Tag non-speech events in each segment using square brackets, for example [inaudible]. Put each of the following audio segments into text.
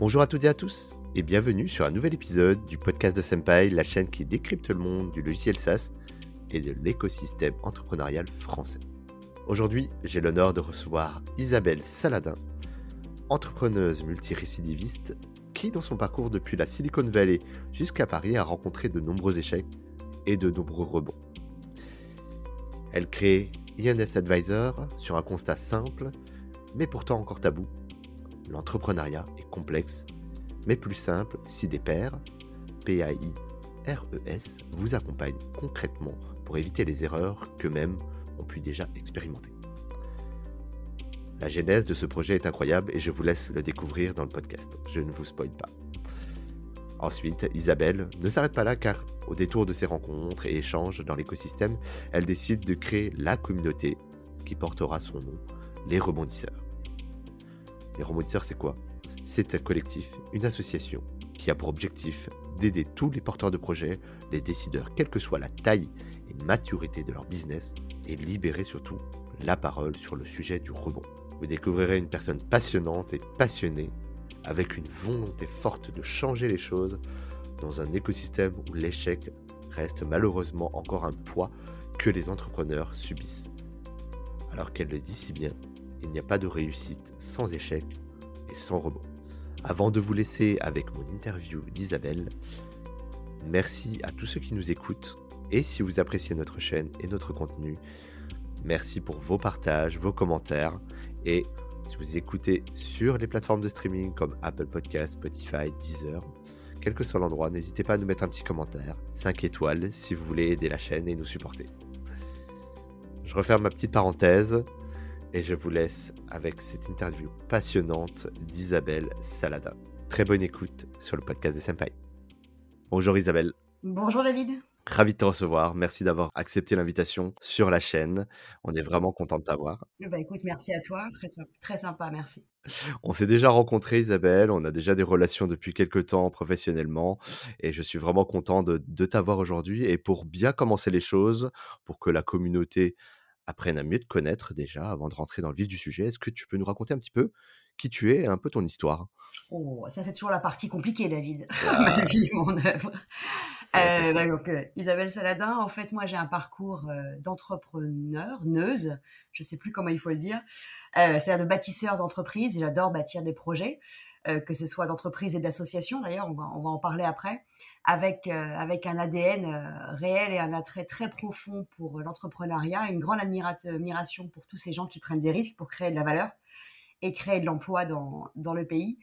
Bonjour à toutes et à tous, et bienvenue sur un nouvel épisode du podcast de Senpai, la chaîne qui décrypte le monde du logiciel SaaS et de l'écosystème entrepreneurial français. Aujourd'hui, j'ai l'honneur de recevoir Isabelle Saladin, entrepreneuse multirécidiviste qui, dans son parcours depuis la Silicon Valley jusqu'à Paris, a rencontré de nombreux échecs et de nombreux rebonds. Elle crée INS Advisor sur un constat simple, mais pourtant encore tabou. L'entrepreneuriat est complexe, mais plus simple si des pairs, P-A-I-R-E-S, vous accompagnent concrètement pour éviter les erreurs qu'eux-mêmes ont pu déjà expérimenter. La genèse de ce projet est incroyable et je vous laisse le découvrir dans le podcast. Je ne vous spoile pas. Ensuite, Isabelle ne s'arrête pas là car au détour de ses rencontres et échanges dans l'écosystème, elle décide de créer la communauté qui portera son nom, les rebondisseurs. Les c'est quoi? C'est un collectif, une association qui a pour objectif d'aider tous les porteurs de projets, les décideurs, quelle que soit la taille et maturité de leur business, et libérer surtout la parole sur le sujet du rebond. Vous découvrirez une personne passionnante et passionnée avec une volonté forte de changer les choses dans un écosystème où l'échec reste malheureusement encore un poids que les entrepreneurs subissent. Alors qu'elle le dit si bien, il n'y a pas de réussite sans échec et sans rebond. Avant de vous laisser avec mon interview d'Isabelle, merci à tous ceux qui nous écoutent et si vous appréciez notre chaîne et notre contenu, merci pour vos partages, vos commentaires et si vous écoutez sur les plateformes de streaming comme Apple Podcasts, Spotify, Deezer, quel que soit l'endroit, n'hésitez pas à nous mettre un petit commentaire, 5 étoiles si vous voulez aider la chaîne et nous supporter. Je referme ma petite parenthèse et je vous laisse avec cette interview passionnante d'Isabelle Salada. Très bonne écoute sur le podcast des Senpai. Bonjour Isabelle. Bonjour David. Ravi de te recevoir. Merci d'avoir accepté l'invitation sur la chaîne. On est vraiment content de t'avoir. Bah écoute, merci à toi. Très, sympa, merci. On s'est déjà rencontré, Isabelle. On a déjà des relations depuis quelques temps professionnellement. Et je suis vraiment content de, de t'avoir aujourd'hui. Et pour bien commencer les choses, pour que la communauté apprenne à mieux te connaître déjà, avant de rentrer dans le vif du sujet, est-ce que tu peux nous raconter un petit peu qui tu es et un peu ton histoire? Oh, ça c'est toujours la partie compliquée, David. [laughs] Ma vie, mon œuvre. Euh, bah, donc, euh, Isabelle Saladin, en fait, moi j'ai un parcours euh, d'entrepreneur, neuse, je ne sais plus comment il faut le dire, c'est-à-dire de bâtisseur d'entreprise. J'adore bâtir des projets, que ce soit d'entreprise et d'association. D'ailleurs, on va, on va en parler après, avec avec un ADN réel et un attrait très profond pour l'entrepreneuriat, une grande admiration pour tous ces gens qui prennent des risques pour créer de la valeur et créer de l'emploi dans, dans le pays.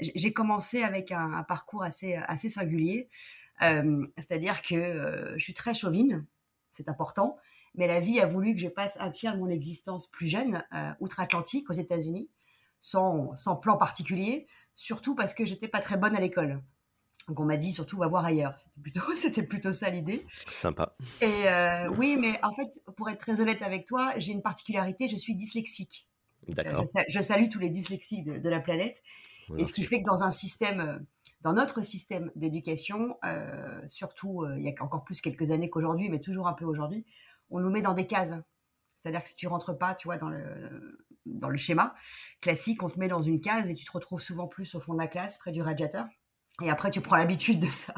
j'ai commencé avec un, un, parcours assez assez singulier. C'est-à-dire que je suis très chauvine, c'est important, mais la vie a voulu que je passe un tiers de mon existence plus jeune, outre-Atlantique, aux États-Unis, sans, sans, plan particulier, surtout parce que j'étais pas très bonne à l'école. Donc on m'a dit surtout va voir ailleurs. C'était plutôt, [laughs] c'était plutôt ça l'idée. Sympa. Et oui, mais en fait, pour être très honnête avec toi, j'ai une particularité, je suis dyslexique. D'accord. Je, salue tous les dyslexiques de, la planète. et ce qui fait que dans un système dans notre système d'éducation, euh, surtout euh, il y a encore plus quelques années qu'aujourd'hui, mais toujours un peu aujourd'hui, on nous met dans des cases. C'est-à-dire que si tu rentres pas, tu vois, dans le, dans le schéma classique, on te met dans une case et tu te retrouves souvent plus au fond de la classe, près du radiateur. Et après, tu prends l'habitude de ça.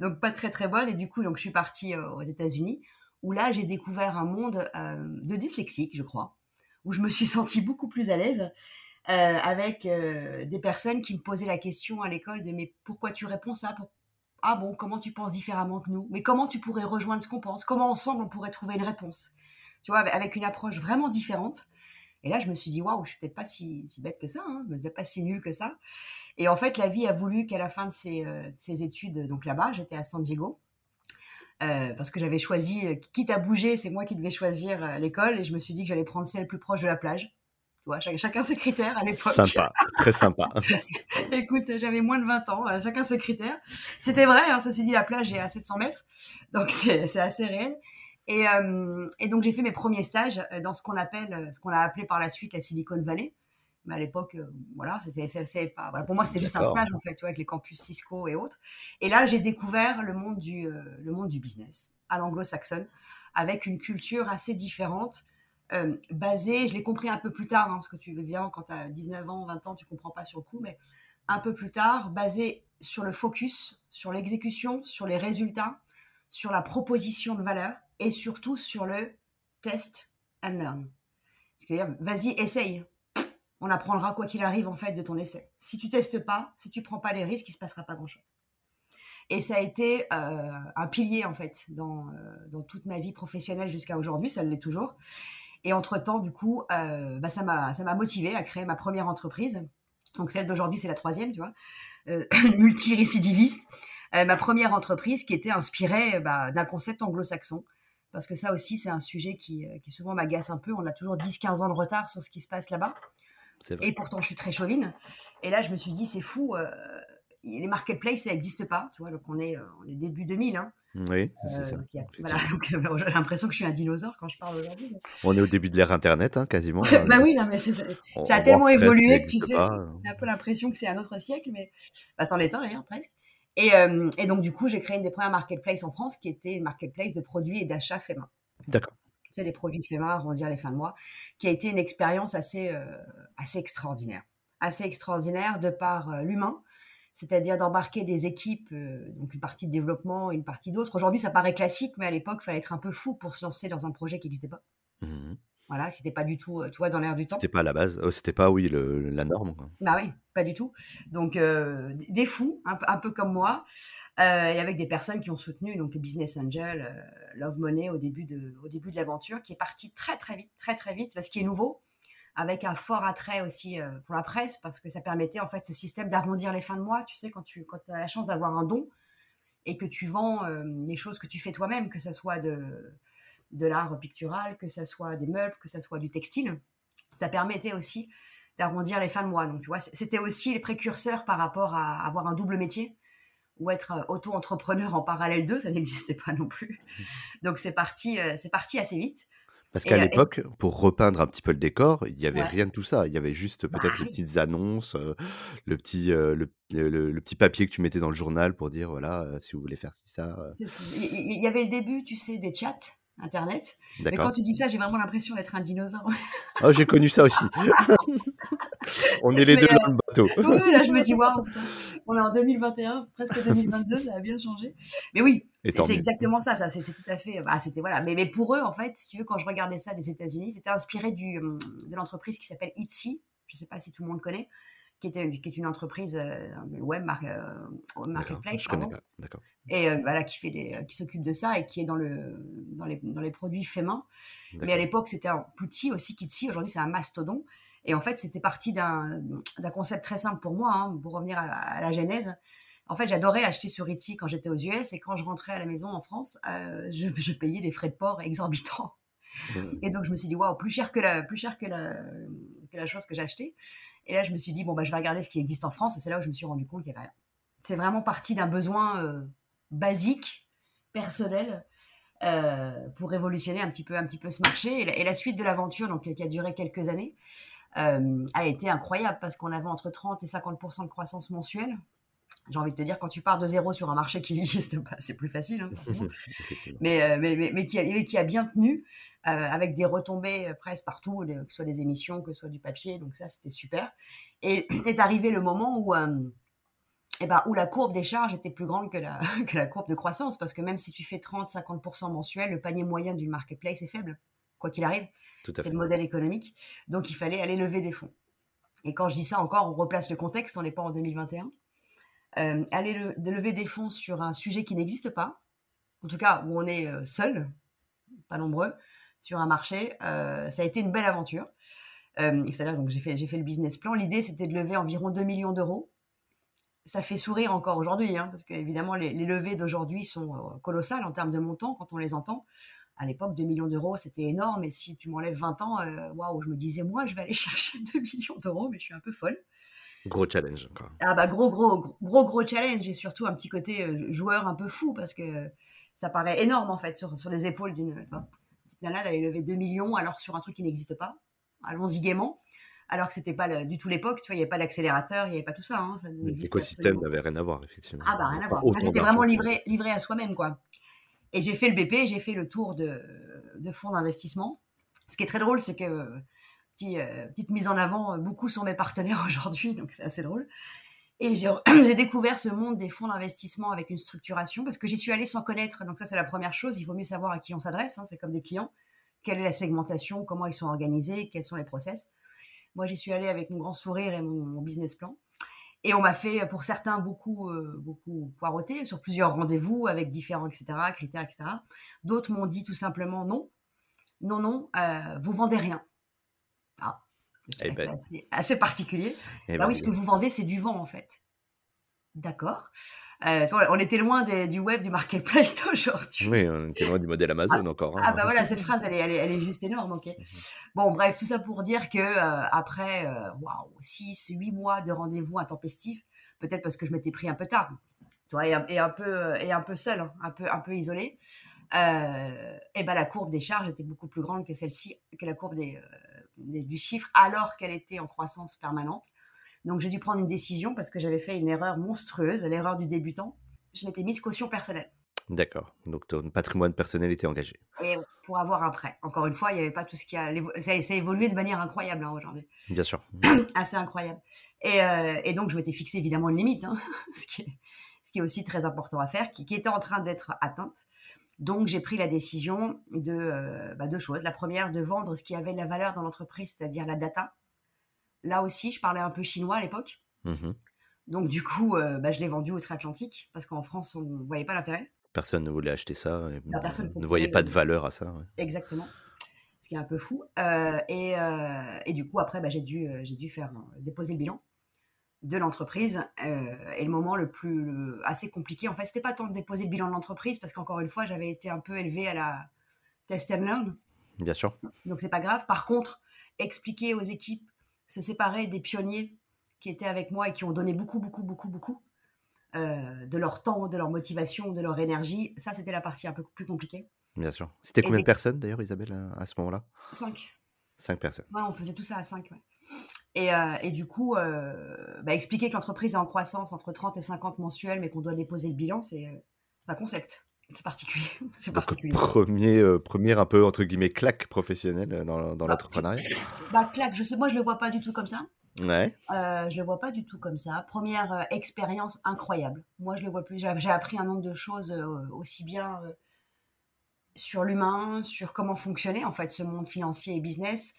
Donc, pas très, très bonne. Et du coup, donc, je suis partie euh, aux États-Unis, où là, j'ai découvert un monde de dyslexique, je crois, où je me suis sentie beaucoup plus à l'aise euh, avec euh, des personnes qui me posaient la question à l'école de mais pourquoi tu réponds ça Ah bon, comment tu penses différemment que nous? Mais comment tu pourrais rejoindre ce qu'on pense? Comment ensemble on pourrait trouver une réponse? Tu vois, avec une approche vraiment différente. Et là, je me suis dit, waouh, je suis peut-être pas si, bête que ça, hein, peut-être pas si nulle que ça. Et en fait, la vie a voulu qu'à la fin de ces, euh, études, donc là-bas, j'étais à San Diego, parce que j'avais choisi, quitte à bouger, c'est moi qui devais choisir l'école, et je me suis dit que j'allais prendre celle plus proche de la plage chacun ses critères à l'époque. Sympa, très sympa. [laughs] Écoute, j'avais moins de 20 ans, euh, chacun ses critères. C'était vrai, hein, ceci dit, la plage est à 700 mètres, donc c'est assez réel. Et, euh, et donc j'ai fait mes premiers stages euh, dans ce qu'on appelle, ce qu'on a appelé par la suite la Silicon Valley. Mais à l'époque, voilà, c'était pas. Voilà, pour moi, c'était juste un stage en fait, tu vois, avec les campus Cisco et autres. Et là, j'ai découvert le monde du, le monde du business à l'anglo-saxonne, avec une culture assez différente euh, basé, je l'ai compris un peu plus tard, hein, parce que tu évidemment quand tu as 19 ans, 20 ans, tu comprends pas sur le coup, mais un peu plus tard, basé sur le focus, sur l'exécution, sur les résultats, sur la proposition de valeur et surtout sur le test and learn. C'est-à-dire, vas-y, essaye. On apprendra quoi qu'il arrive en fait de ton essai. Si tu testes pas, si tu prends pas les risques, il se passera pas grand-chose. Et ça a été euh, un pilier en fait dans, euh, dans toute ma vie professionnelle jusqu'à aujourd'hui, ça l'est toujours. Et entre-temps, du coup, euh, bah, ça m'a motivé à créer ma première entreprise. Donc celle d'aujourd'hui, c'est la troisième, tu vois, [laughs] multirécidiviste. ma première entreprise qui était inspirée bah, d'un concept anglo-saxon parce que ça aussi, c'est un sujet qui, euh, qui souvent m'agace un peu. On a toujours 10-15 ans de retard sur ce qui se passe là-bas. Et pourtant, je suis très chauvine. Et là, je me suis dit, c'est fou, euh, les marketplaces, ça n'existe pas. Tu vois, donc on est, euh, on est début 2000. Hein. Oui, c'est ça. voilà, j'ai l'impression que je suis un dinosaure quand je parle aujourd'hui. [laughs] On est au début de l'ère Internet, hein, quasiment. [laughs] bah oui, non, mais ça a tellement évolué que tu sais, on a un peu l'impression que c'est un autre siècle, mais bah, c'en est un d'ailleurs, presque. Euh, et, donc, du coup, j'ai créé une des premières marketplaces en France qui était une marketplace de produits et d'achats faits main. D'accord. Sais, les produits faits main, dire les fins de mois, qui a été une expérience assez, euh, assez extraordinaire. Assez extraordinaire de par euh, l'humain, c'est-à-dire d'embarquer des équipes, donc une partie de développement et une partie d'autres. Aujourd'hui, ça paraît classique, mais à l'époque, il fallait être un peu fou pour se lancer dans un projet qui n'existait pas. Mmh voilà, c'était pas du tout, tu vois, dans l'air du temps. C'était pas la base, oh, c'était pas, oui, le, la norme. Bah oui, pas du tout. Donc, des fous, un, peu comme moi, et avec des personnes qui ont soutenu, donc Business Angel, Love Money au début de, au début de l'aventure, qui est parti très très vite, très très vite, parce qu'il est nouveau, avec un fort attrait aussi pour la presse, parce que ça permettait en fait ce système d'arrondir les fins de mois. Tu sais, quand tu quand as la chance d'avoir un don et que tu vends les choses que tu fais toi-même, que ce soit de de l'art pictural, que ce soit des meubles, que ce soit du textile. Ça permettait aussi d'arrondir les fins de mois. Donc, tu vois, c'était aussi les précurseurs par rapport à avoir un double métier ou être euh, auto-entrepreneur en parallèle d'eux, ça n'existait pas non plus. Donc, c'est parti, euh, c'est parti assez vite. Parce qu'à euh, l'époque, pour repeindre un petit peu le décor, il n'y avait rien de tout ça. Il y avait juste bah peut-être les petites annonces, le, petit, le, petit papier que tu mettais dans le journal pour dire, voilà, si vous voulez faire ça. Il y avait le début, tu sais, des chats. Internet. Mais quand tu dis ça, j'ai vraiment l'impression d'être un dinosaure. Oh, j'ai connu ça aussi. [laughs] on est les deux dans le bateau. [laughs] oui, là, je me dis, waouh, on est en 2021, presque 2022, ça a bien changé. Mais oui, c'est exactement ça, ça c'est tout à fait. Bah, c'était voilà. Mais, mais, pour eux, en fait, si tu veux, quand je regardais ça des États-Unis, c'était inspiré du, de l'entreprise qui s'appelle Etsy. Je ne sais pas si tout le monde connaît qui, était, qui est une entreprise euh, web euh, marketplace, D'accord. Et euh, voilà, qui fait des, qui s'occupe de ça et qui est dans le dans les, dans les produits faits main. Mais à l'époque, c'était un plus petit aussi qu'Itsy. Aujourd'hui, c'est un mastodon. Et en fait, c'était parti d'un concept très simple pour moi, hein, pour revenir à, la genèse. En fait, j'adorais acheter sur Etsy quand j'étais aux US et quand je rentrais à la maison en France, je, [laughs] je, payais des frais de port exorbitants. Mmh. Et donc, je me suis dit, waouh, plus cher que la, plus cher que la, la chose que j'ai achetée. Et là, je me suis dit, bon, bah, je vais regarder ce qui existe en France. Et c'est là où je me suis rendu compte qu'il y avait C'est vraiment parti d'un besoin euh, basique, personnel, euh, pour révolutionner un petit peu, un petit peu ce marché. Et la, suite de l'aventure, donc qui a duré quelques années, euh, a été incroyable parce qu'on avait entre 30 et 50% de croissance mensuelle. J'ai envie de te dire, quand tu pars de zéro sur un marché qui [laughs] n'existe pas, c'est plus facile, hein, [laughs] mais, mais, mais, mais, qui a, qui a bien tenu. Euh, avec des retombées euh, presque partout, que ce soit des émissions, que ce soit du papier. Donc ça, c'était super. Et [clears throat] est arrivé le moment où, euh, eh ben, où la courbe des charges était plus grande que la, [laughs] que la courbe de croissance, parce que même si tu fais 30-50% mensuel, le panier moyen d'une marketplace est faible, quoi qu'il arrive. C'est le modèle économique. Donc il fallait aller lever des fonds. Et quand je dis ça encore, on replace le contexte, on n'est pas en 2021. Aller lever des fonds sur un sujet qui n'existe pas, en tout cas où on est seul, pas nombreux, sur un marché. Euh, ça a été une belle aventure. Euh, c'est-à-dire, donc j'ai fait, le business plan. L'idée, c'était de lever environ 2 millions d'euros. Ça fait sourire encore aujourd'hui, hein, parce qu'évidemment, les, les levées d'aujourd'hui sont euh, colossales en termes de montant quand on les entend. À l'époque, 2 millions d'euros, c'était énorme. Et si tu m'enlèves 20 ans, waouh, je me disais, moi, je vais aller [laughs] chercher 2 millions d'euros, mais je suis un peu folle. Gros challenge encore. Ah bah gros, gros, gros, gros challenge et surtout un petit côté joueur un peu fou parce que ça paraît énorme en fait sur, sur les épaules d'une nana, elle avait levé 2 millions alors sur un truc qui n'existe pas. Allons-y gaiement. Alors que c'était pas du tout l'époque, tu vois, il n'y avait pas d'accélérateur, il n'y avait pas tout ça. Hein, L'écosystème n'avait rien à voir, effectivement. Ah bah rien à voir. J'étais vraiment livré, livré à soi-même, quoi. Et j'ai fait le BP, j'ai fait le tour de, de fonds d'investissement. Ce qui est très drôle, c'est que, euh, petite mise en avant, beaucoup sont mes partenaires [laughs] aujourd'hui, donc c'est assez drôle. Et [clears throat] j'ai découvert ce monde des fonds d'investissement avec une structuration parce que j'y suis allée sans connaître. Donc ça, c'est la première chose. Il vaut mieux savoir à qui on s'adresse. Hein, c'est comme des clients. Quelle est la segmentation Comment ils sont organisés Quels sont les process Moi, j'y suis allée avec mon grand sourire et mon, business plan. Et on m'a fait, pour certains, beaucoup, euh, beaucoup poireauter sur plusieurs rendez-vous avec différents etc., critères, etc. D'autres m'ont dit tout simplement non, non, non, euh, vous vendez rien. Eh ben. assez, particulier. Eh bah ben oui, ce que vous vendez, c'est du vent en fait. D'accord. Euh, on était loin du web, du marketplace [laughs] d'aujourd'hui. Oui, on était loin du modèle Amazon ah, encore. Hein. Ah bah voilà, cette phrase, elle est, elle est, juste énorme. ok. Mhm. Bon, bref, tout ça pour dire que euh, après, euh, waouh, 6, 8 mois de rendez-vous intempestifs, peut-être parce que je m'étais pris un peu tard, toi, et, un, peu, et un peu seul, hein, un peu, un peu isolé. et ben la courbe des charges était beaucoup plus grande que celle-ci, que la courbe des, du chiffre, alors qu'elle était en croissance permanente. Donc j'ai dû prendre une décision parce que j'avais fait une erreur monstrueuse, l'erreur du débutant. Je m'étais mise caution personnelle. D'accord. Donc ton patrimoine personnel était engagé. Et pour avoir un prêt. Encore une fois, il n'y avait pas tout ce qui a. Ça, a évolué de manière incroyable hein, aujourd'hui. Bien sûr. [coughs] Assez incroyable. Euh, et, donc je m'étais fixé évidemment une limite, hein, [laughs] ce, qui est, ce, qui est, aussi très important à faire, qui, était en train d'être atteinte. Donc j'ai pris la décision de euh, bah, deux choses. La première, de vendre ce qui avait de la valeur dans l'entreprise, c'est-à-dire la data Là aussi, je parlais un peu chinois à l'époque. Mmh Donc, du coup, euh, bah, je l'ai vendu outre-Atlantique parce qu'en France, on ne voyait pas l'intérêt. Personne ne voulait acheter ça. Bah, personne ne voyait pas de valeur à ça. Exactement. Ce qui est un peu fou. Euh, et, du coup, après, j'ai dû, j'ai dû faire déposer le bilan de l'entreprise. et le moment le plus assez compliqué, en fait, c'était pas tant de déposer le bilan de l'entreprise parce qu'encore une fois, j'avais été un peu élevée à la test and learn. Bien sûr. Donc, c'est pas grave. Par contre, expliquer aux équipes se séparer des pionniers qui étaient avec moi et qui ont donné beaucoup, beaucoup, beaucoup, beaucoup euh, de leur temps, de leur motivation, de leur énergie. Ça, c'était la partie un peu plus compliquée. Bien sûr. C'était combien de personnes d'ailleurs, Isabelle, à ce moment-là? Cinq. Cinq personnes. Ouais, on faisait tout ça à cinq. Et, euh, et, du coup, euh, bah, expliquer que l'entreprise est en croissance entre 30 et 50 mensuels, mais qu'on doit déposer le bilan, c'est un concept. C'est particulier. [laughs] C'est particulier. Premier, euh, premier un peu entre guillemets claque professionnelle euh, dans, dans l'entrepreneuriat. Bah claque, je sais, moi je le vois pas du tout comme ça. Ouais. Euh, je le vois pas du tout comme ça. Première euh, expérience incroyable. Moi je le vois plus. J'ai appris un nombre de choses aussi bien sur l'humain, sur comment fonctionnait en fait ce monde financier et business,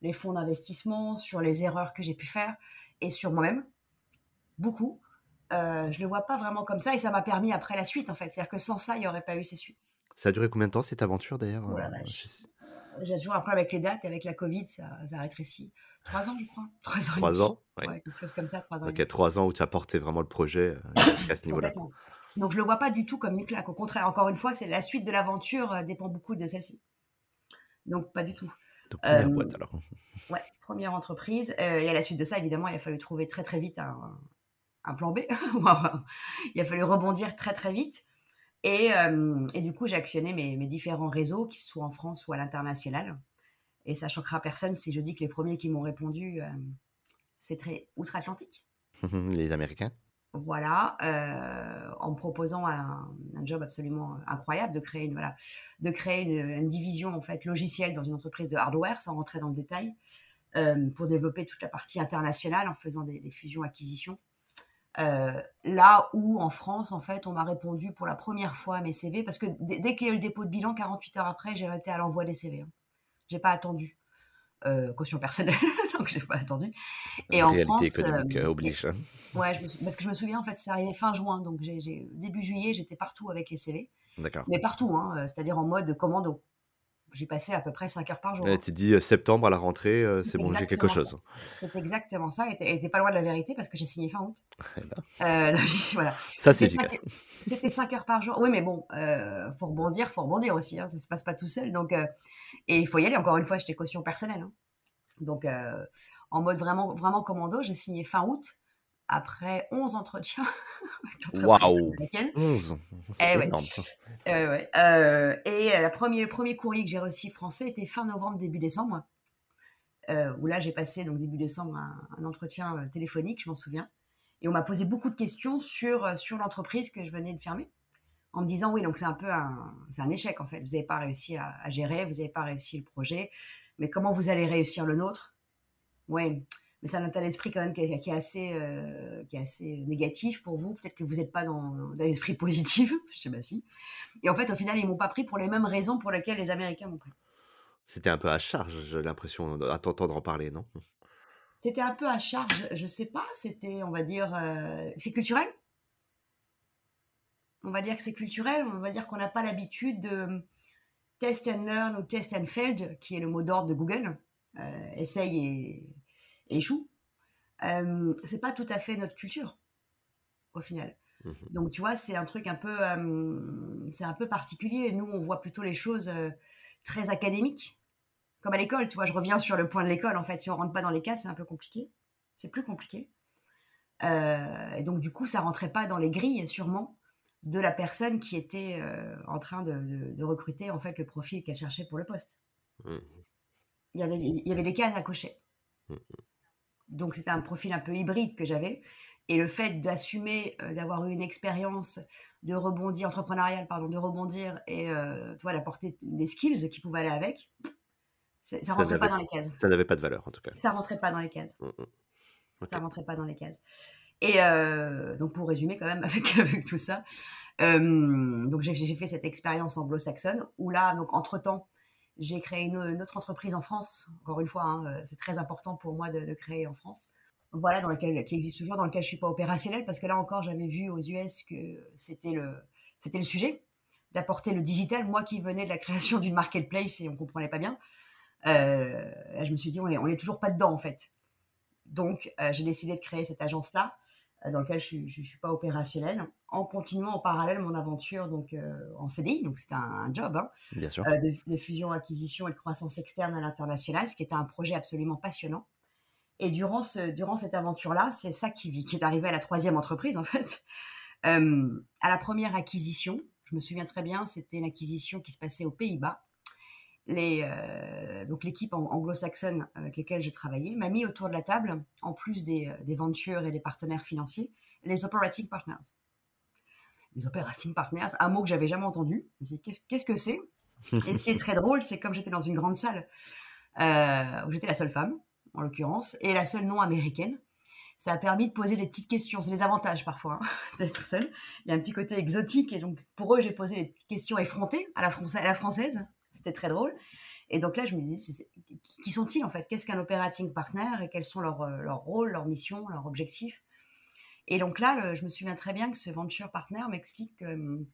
les fonds d'investissement, sur les erreurs que j'ai pu faire et sur moi-même. Beaucoup. Euh, je le vois pas vraiment comme ça et ça m'a permis après la suite en fait. C'est-à-dire que sans ça, il n'y aurait pas eu ces suites. Ça a duré combien de temps cette aventure d'ailleurs oh euh, J'ai toujours un problème avec les dates et avec la Covid, ça, a rétréci. Trois ans, je crois. [laughs] Trois ans. Trois ans ouais. quelque chose comme ça, trois ans. Ok, trois ans où tu as porté vraiment le projet euh, [coughs] à ce niveau-là. Donc je le vois pas du tout comme une claque. Au contraire, encore une fois, c'est la suite de l'aventure dépend beaucoup de celle-ci. Donc pas du tout. Donc, première boîte alors. [laughs] Ouais, première entreprise. et à la suite de ça, évidemment, il a fallu trouver très très vite un, un plan B. [laughs] il a fallu rebondir très très vite. Et, euh, et du coup, j'ai actionné mes, mes, différents réseaux, qu'ils soient en France ou à l'international. Et ça choquera personne si je dis que les premiers qui m'ont répondu, euh, c'est très outre-Atlantique. [laughs] les Américains voilà, euh, en proposant un, job absolument incroyable de créer une voilà, de créer une, division en fait logicielle dans une entreprise de hardware, sans rentrer dans le détail, pour développer toute la partie internationale en faisant des, fusions-acquisitions euh, là où en France, en fait, on m'a répondu pour la première fois à mes CV, parce que dès qu'il y a eu le dépôt de bilan, 48 heures après, j'ai été à l'envoi des CV. Hein. J'ai pas attendu. Euh, caution personnelle, [laughs] [laughs] donc j'ai pas attendu. Et en France, économique euh, oblige. Hein. Ouais, parce que je me souviens, en fait, c'est arrivé fin juin, donc début juillet, j'étais partout avec les CV. D'accord. Mais partout, hein, c'est-à-dire en mode commando j'ai passé à peu près 5 heures par jour. Tu euh, septembre à la rentrée, euh, c'est bon, j'ai quelque chose. C'est exactement ça. Et t'es pas loin de la vérité parce que j'ai signé fin août. [laughs] Euh, [laughs] voilà. Ça, c'est efficace. C'était 5 heures par jour. Oui, mais bon, euh, faut rebondir, faut rebondir aussi. Hein, ça se passe pas tout seul. Donc, et il faut y aller. Encore une fois, j'étais caution personnelle. Hein. Donc, en mode vraiment, vraiment commando, j'ai signé fin août après 11 entretiens. [laughs] Waouh 11 eh énorme. Eh euh, et la premier, le premier courrier que j'ai reçu français était fin novembre, début décembre. Euh, où là, j'ai passé, donc début décembre, un, entretien euh, téléphonique, je m'en souviens. Et on m'a posé beaucoup de questions sur, sur l'entreprise que je venais de fermer. En me disant, oui, donc c'est un peu un, c'est un échec en fait. Vous n'avez pas réussi à, à gérer, vous n'avez pas réussi le projet. Mais comment vous allez réussir le nôtre? Oui, mais c'est un état d'esprit quand même qui est, assez, euh, qui est assez négatif pour vous. Peut-être que vous n'êtes pas dans, dans l'esprit positif, [laughs] je sais pas si. Et en fait, au final, ils m'ont pas pris pour les mêmes raisons pour lesquelles les Américains m'ont pris. C'était un peu à charge, j'ai l'impression, à t'entendre en parler, non? C'était un peu à charge, je sais pas. C'était, on va dire, euh, c'est culturel? On va dire que c'est culturel. On va dire qu'on n'a pas l'habitude de test and learn ou test and failed, qui est le mot d'ordre de Google. Euh, essaye et échoue, euh, c'est pas tout à fait notre culture au final. Mhm. Donc tu vois, c'est un truc un peu, euh, c'est un peu particulier. Nous, on voit plutôt les choses euh, très académiques, comme à l'école. Tu vois, je reviens sur le point de l'école. En fait, si on rentre pas dans les cas, c'est un peu compliqué. C'est plus compliqué. et donc du coup, ça rentrait pas dans les grilles, sûrement, de la personne qui était en train de, recruter en fait le profil qu'elle cherchait pour le poste. Mhm. Il y avait, il y avait des cases à cocher. Mhm. Donc c'était un profil un peu hybride que j'avais. Et le fait d'assumer, euh, d'avoir eu une expérience de rebondir, entrepreneuriale, pardon, de rebondir et euh, toi, d'apporter des skills qui pouvaient aller avec, ça ne rentrait pas dans les cases. Ça n'avait pas de valeur en tout cas. Ça rentrait pas dans les cases. Ça mm, mm. Ça rentrait pas dans les cases. Et euh, donc pour résumer quand même [laughs] avec, tout ça, donc j'ai fait cette expérience anglo-saxonne où là, donc entre temps, j'ai créé une, autre entreprise en France. Encore une fois, hein, euh, c'est très important pour moi de, créer en France. Voilà, dans lequel, qui existe toujours, dans lequel je suis pas opérationnelle, parce que là encore, j'avais vu aux US que c'était le, le sujet d'apporter le digital. Moi qui venais de la création d'une marketplace et on comprenait pas bien, euh, là, je me suis dit, on est, on est toujours pas dedans en fait. Donc, euh, j'ai décidé de créer cette agence-là euh, dans lequel je ne suis pas opérationnelle, en continuant en parallèle mon aventure donc euh, en CDI, donc c'était un, job hein, Bien sûr. Euh, de, fusion, acquisition et de croissance externe à l'international, ce qui était un projet absolument passionnant. Et durant, ce, durant cette aventure-là, c'est ça qui, qui est arrivé à la troisième entreprise en fait. à la première acquisition, je me souviens très bien, c'était une acquisition qui se passait aux Pays-Bas euh, donc l'équipe anglo-saxonne avec lesquelles j'ai travaillé m'a mis autour de la table, en plus des, euh, des ventures et des partenaires financiers, les operating partners. Les operating partners, un mot que j'avais jamais entendu. Je me qu'est-ce, qu'est-ce que c'est? Et ce qui est très drôle, c'est comme j'étais dans une grande salle euh, où j'étais la seule femme, en l'occurrence, et la seule non américaine, ça a permis de poser des petites questions. C'est les avantages parfois hein, [laughs] d'être seule. Il y a un petit côté exotique et donc pour eux, j'ai posé des questions effrontées à la française c'était très drôle. Et donc là, je me dis, qui sont-ils en fait? Qu'est-ce qu'un operating partner et quels sont leurs, euh, rôles, leurs missions, leurs objectifs? Et donc là, je me souviens très bien que ce venture partner m'explique hum,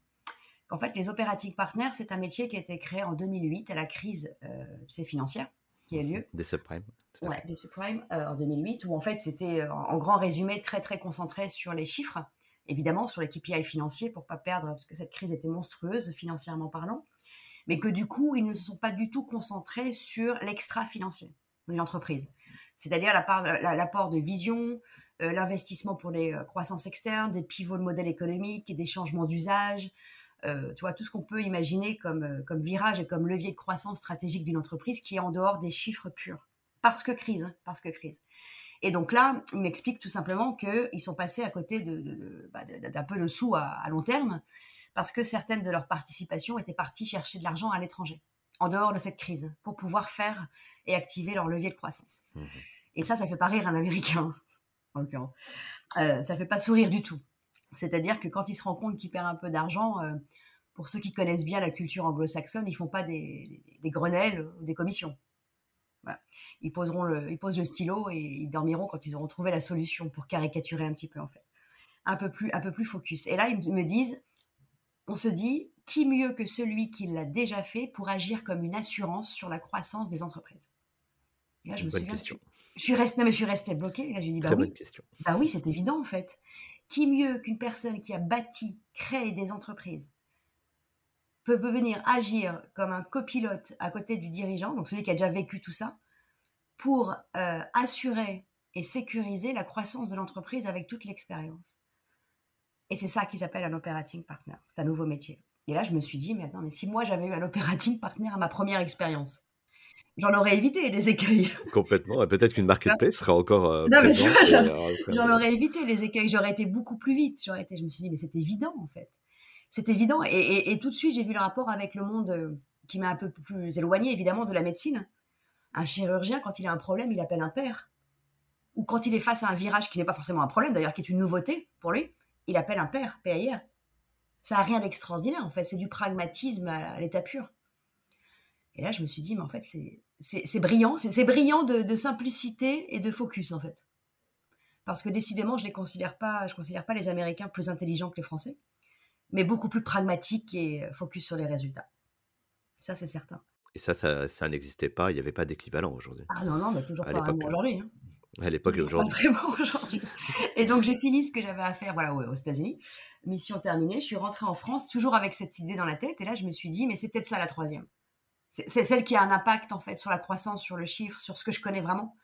qu'en fait, les operating partners, c'est un métier qui a été créé en 2008 à la crise euh, financière qui a lieu. Des subprimes. Ouais, des subprimes euh, en 2008, où en fait, c'était euh, en grand résumé très très concentré sur les chiffres, évidemment sur les KPI financiers pour pas perdre, parce que cette crise était monstrueuse financièrement parlant mais que du coup, ils ne se sont pas du tout concentrés sur l'extra-financier d'une entreprise. C'est-à-dire l'apport de vision, euh, l'investissement pour les euh, croissances externes, des pivots de modèle économique des changements d'usage, euh, tu vois, tout ce qu'on peut imaginer comme, comme virage et comme levier de croissance stratégique d'une entreprise qui est en dehors des chiffres purs. Parce que crise, parce que crise. Et donc là, il m'explique tout simplement qu'ils sont passés à côté d'un de, bah, peu de sous à long terme parce que certaines de leurs participations étaient parties chercher de l'argent à l'étranger, en dehors de cette crise, pour pouvoir faire et activer leur levier de croissance. Mmh et ça, ça fait pas rire un Américain, en l'occurrence. Euh, ça fait pas sourire du tout. C'est-à-dire que quand ils se rendent compte qu'ils perdent un peu d'argent, euh, pour ceux qui connaissent bien la culture anglo-saxonne, ils font pas des, grenelles ou des commissions. Ils, poseront le, ils posent le stylo et ils dormiront quand ils auront trouvé la solution pour caricaturer un petit peu en fait. Un peu plus, un peu plus focus. Et là, ils me disent, on se dit, qui mieux que celui qui l'a déjà fait pour agir comme une assurance sur la croissance des entreprises? Là, je me bonne question. Je suis restée, mais je suis restée bloquée. Là, je dis, bah Très oui. Bonne question. Bah oui, c'est évident en fait. Qui mieux qu'une personne qui a bâti, créé des entreprises peut, venir agir comme un copilote à côté du dirigeant, donc celui qui a déjà vécu tout ça, pour euh, assurer et sécuriser la croissance de l'entreprise avec toute l'expérience? Et c'est ça qu'ils appellent un operating partner. C'est un nouveau métier. Et là, je me suis dit, mais attends, mais si moi j'avais eu un operating partner à ma première expérience, j'en aurais évité les écueils. [laughs] Complètement. Peut-être qu'une marketplace serait encore. Euh, non, mais j'en aurais évité les écueils. J'aurais été beaucoup plus vite. J'aurais été. Je me suis dit, mais c'est évident en fait. C'est évident. Et, tout de suite, j'ai vu le rapport avec le monde euh, qui m'a un peu plus éloigné, évidemment, de la médecine. Un chirurgien, quand il a un problème, il appelle un père. ou quand il est face à un virage qui n'est pas forcément un problème, d'ailleurs, qui est une nouveauté pour lui, il appelle un père, PAIR. Ça n'a rien d'extraordinaire, en fait. C'est du pragmatisme à l'état pur. Et là, je me suis dit, mais en fait, c'est brillant. C'est brillant de, simplicité et de focus, en fait. Parce que décidément, je ne considère pas, je considère pas les Américains plus intelligents que les Français, mais beaucoup plus pragmatiques et focus sur les résultats. Ça, c'est certain. Et ça, ça, n'existait pas, il n'y avait pas d'équivalent aujourd'hui. Ah non, non, mais toujours pas aujourd'hui. Hein. À l'époque aujourd'hui. Vraiment [laughs] aujourd'hui. Et donc j'ai fini ce que j'avais à faire voilà, aux États-Unis. Mission terminée. Je suis rentrée en France, toujours avec cette idée dans la tête. Et là, je me suis dit, mais c'est peut-être ça la troisième. C'est celle qui a un impact en fait sur la croissance, sur le chiffre, sur ce que je connais vraiment.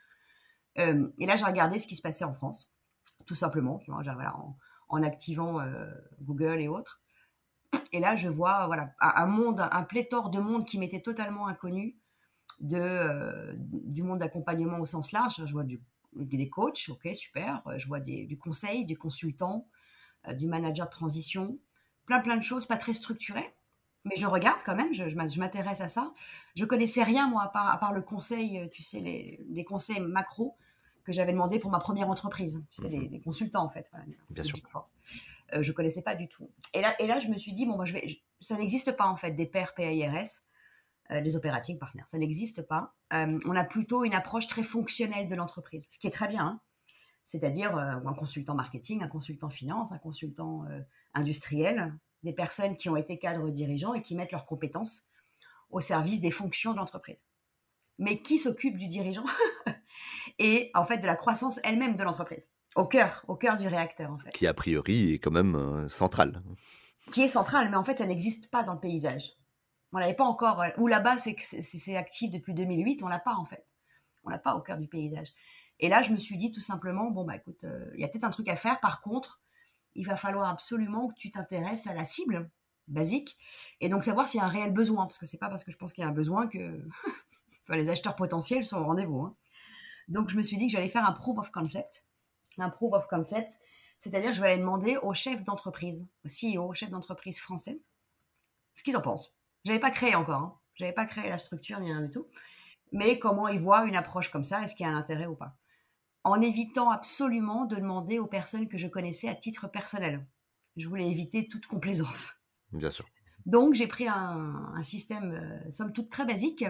Euh, et là, j'ai regardé ce qui se passait en France, tout simplement, voilà, en, activant euh, Google et autres. Et là, je vois voilà, un monde, un pléthore de monde qui m'était totalement inconnu, de, euh, du monde d'accompagnement au sens large. Je vois du des coachs, ok, super. Euh, je vois du conseil, du consultant, euh, du manager de transition, plein plein de choses, pas très structurées. Mais je regarde quand même, je, m'intéresse à ça. Je connaissais rien, moi, à part, à part le conseil, euh, tu sais, les, conseils macro que j'avais demandé pour ma première entreprise. Tu sais, les, mhm. consultants, en fait. Bien sûr. Euh, je connaissais pas du tout. Et là, et là, je me suis dit, bon, moi, je vais, ça n'existe pas, en fait, des pairs PAIRS les operating partners. Ça n'existe pas. Euh, on a plutôt une approche très fonctionnelle de l'entreprise, ce qui est très bien. Hein. C'est-à-dire euh, un consultant marketing, un consultant finance, un consultant industriel, des personnes qui ont été cadres dirigeants et qui mettent leurs compétences au service des fonctions de l'entreprise. Mais qui s'occupe du dirigeant [laughs] et en fait de la croissance elle-même de l'entreprise, au cœur, au cœur du réacteur en fait. Qui a priori est quand même central. Qui est central, mais en fait ça n'existe pas dans le paysage. On l'avait pas encore. Ou là-bas, c'est actif depuis 2008, on l'a pas en fait. On l'a pas au cœur du paysage. Et là, je me suis dit tout simplement, bon bah écoute, euh, il y a peut-être un truc à faire. Par contre, il va falloir absolument que tu t'intéresses à la cible basique et donc savoir s'il y a un réel besoin, parce que c'est pas parce que je pense qu'il y a un besoin que [laughs] les acheteurs potentiels sont au rendez-vous. Hein. Donc je me suis dit que j'allais faire un proof of concept, un proof of concept, c'est-à-dire je vais aller demander aux chefs d'entreprise, aux CEO, aux chefs d'entreprise français, ce qu'ils en pensent. J'avais pas créé encore. Hein. J'avais pas créé la structure ni rien du tout. Mais comment ils voient une approche comme ça Est-ce qu'il y a un intérêt ou pas? En évitant absolument de demander aux personnes que je connaissais à titre personnel. Je voulais éviter toute complaisance. Bien sûr. Donc j'ai pris un, système, euh, somme toute très basique.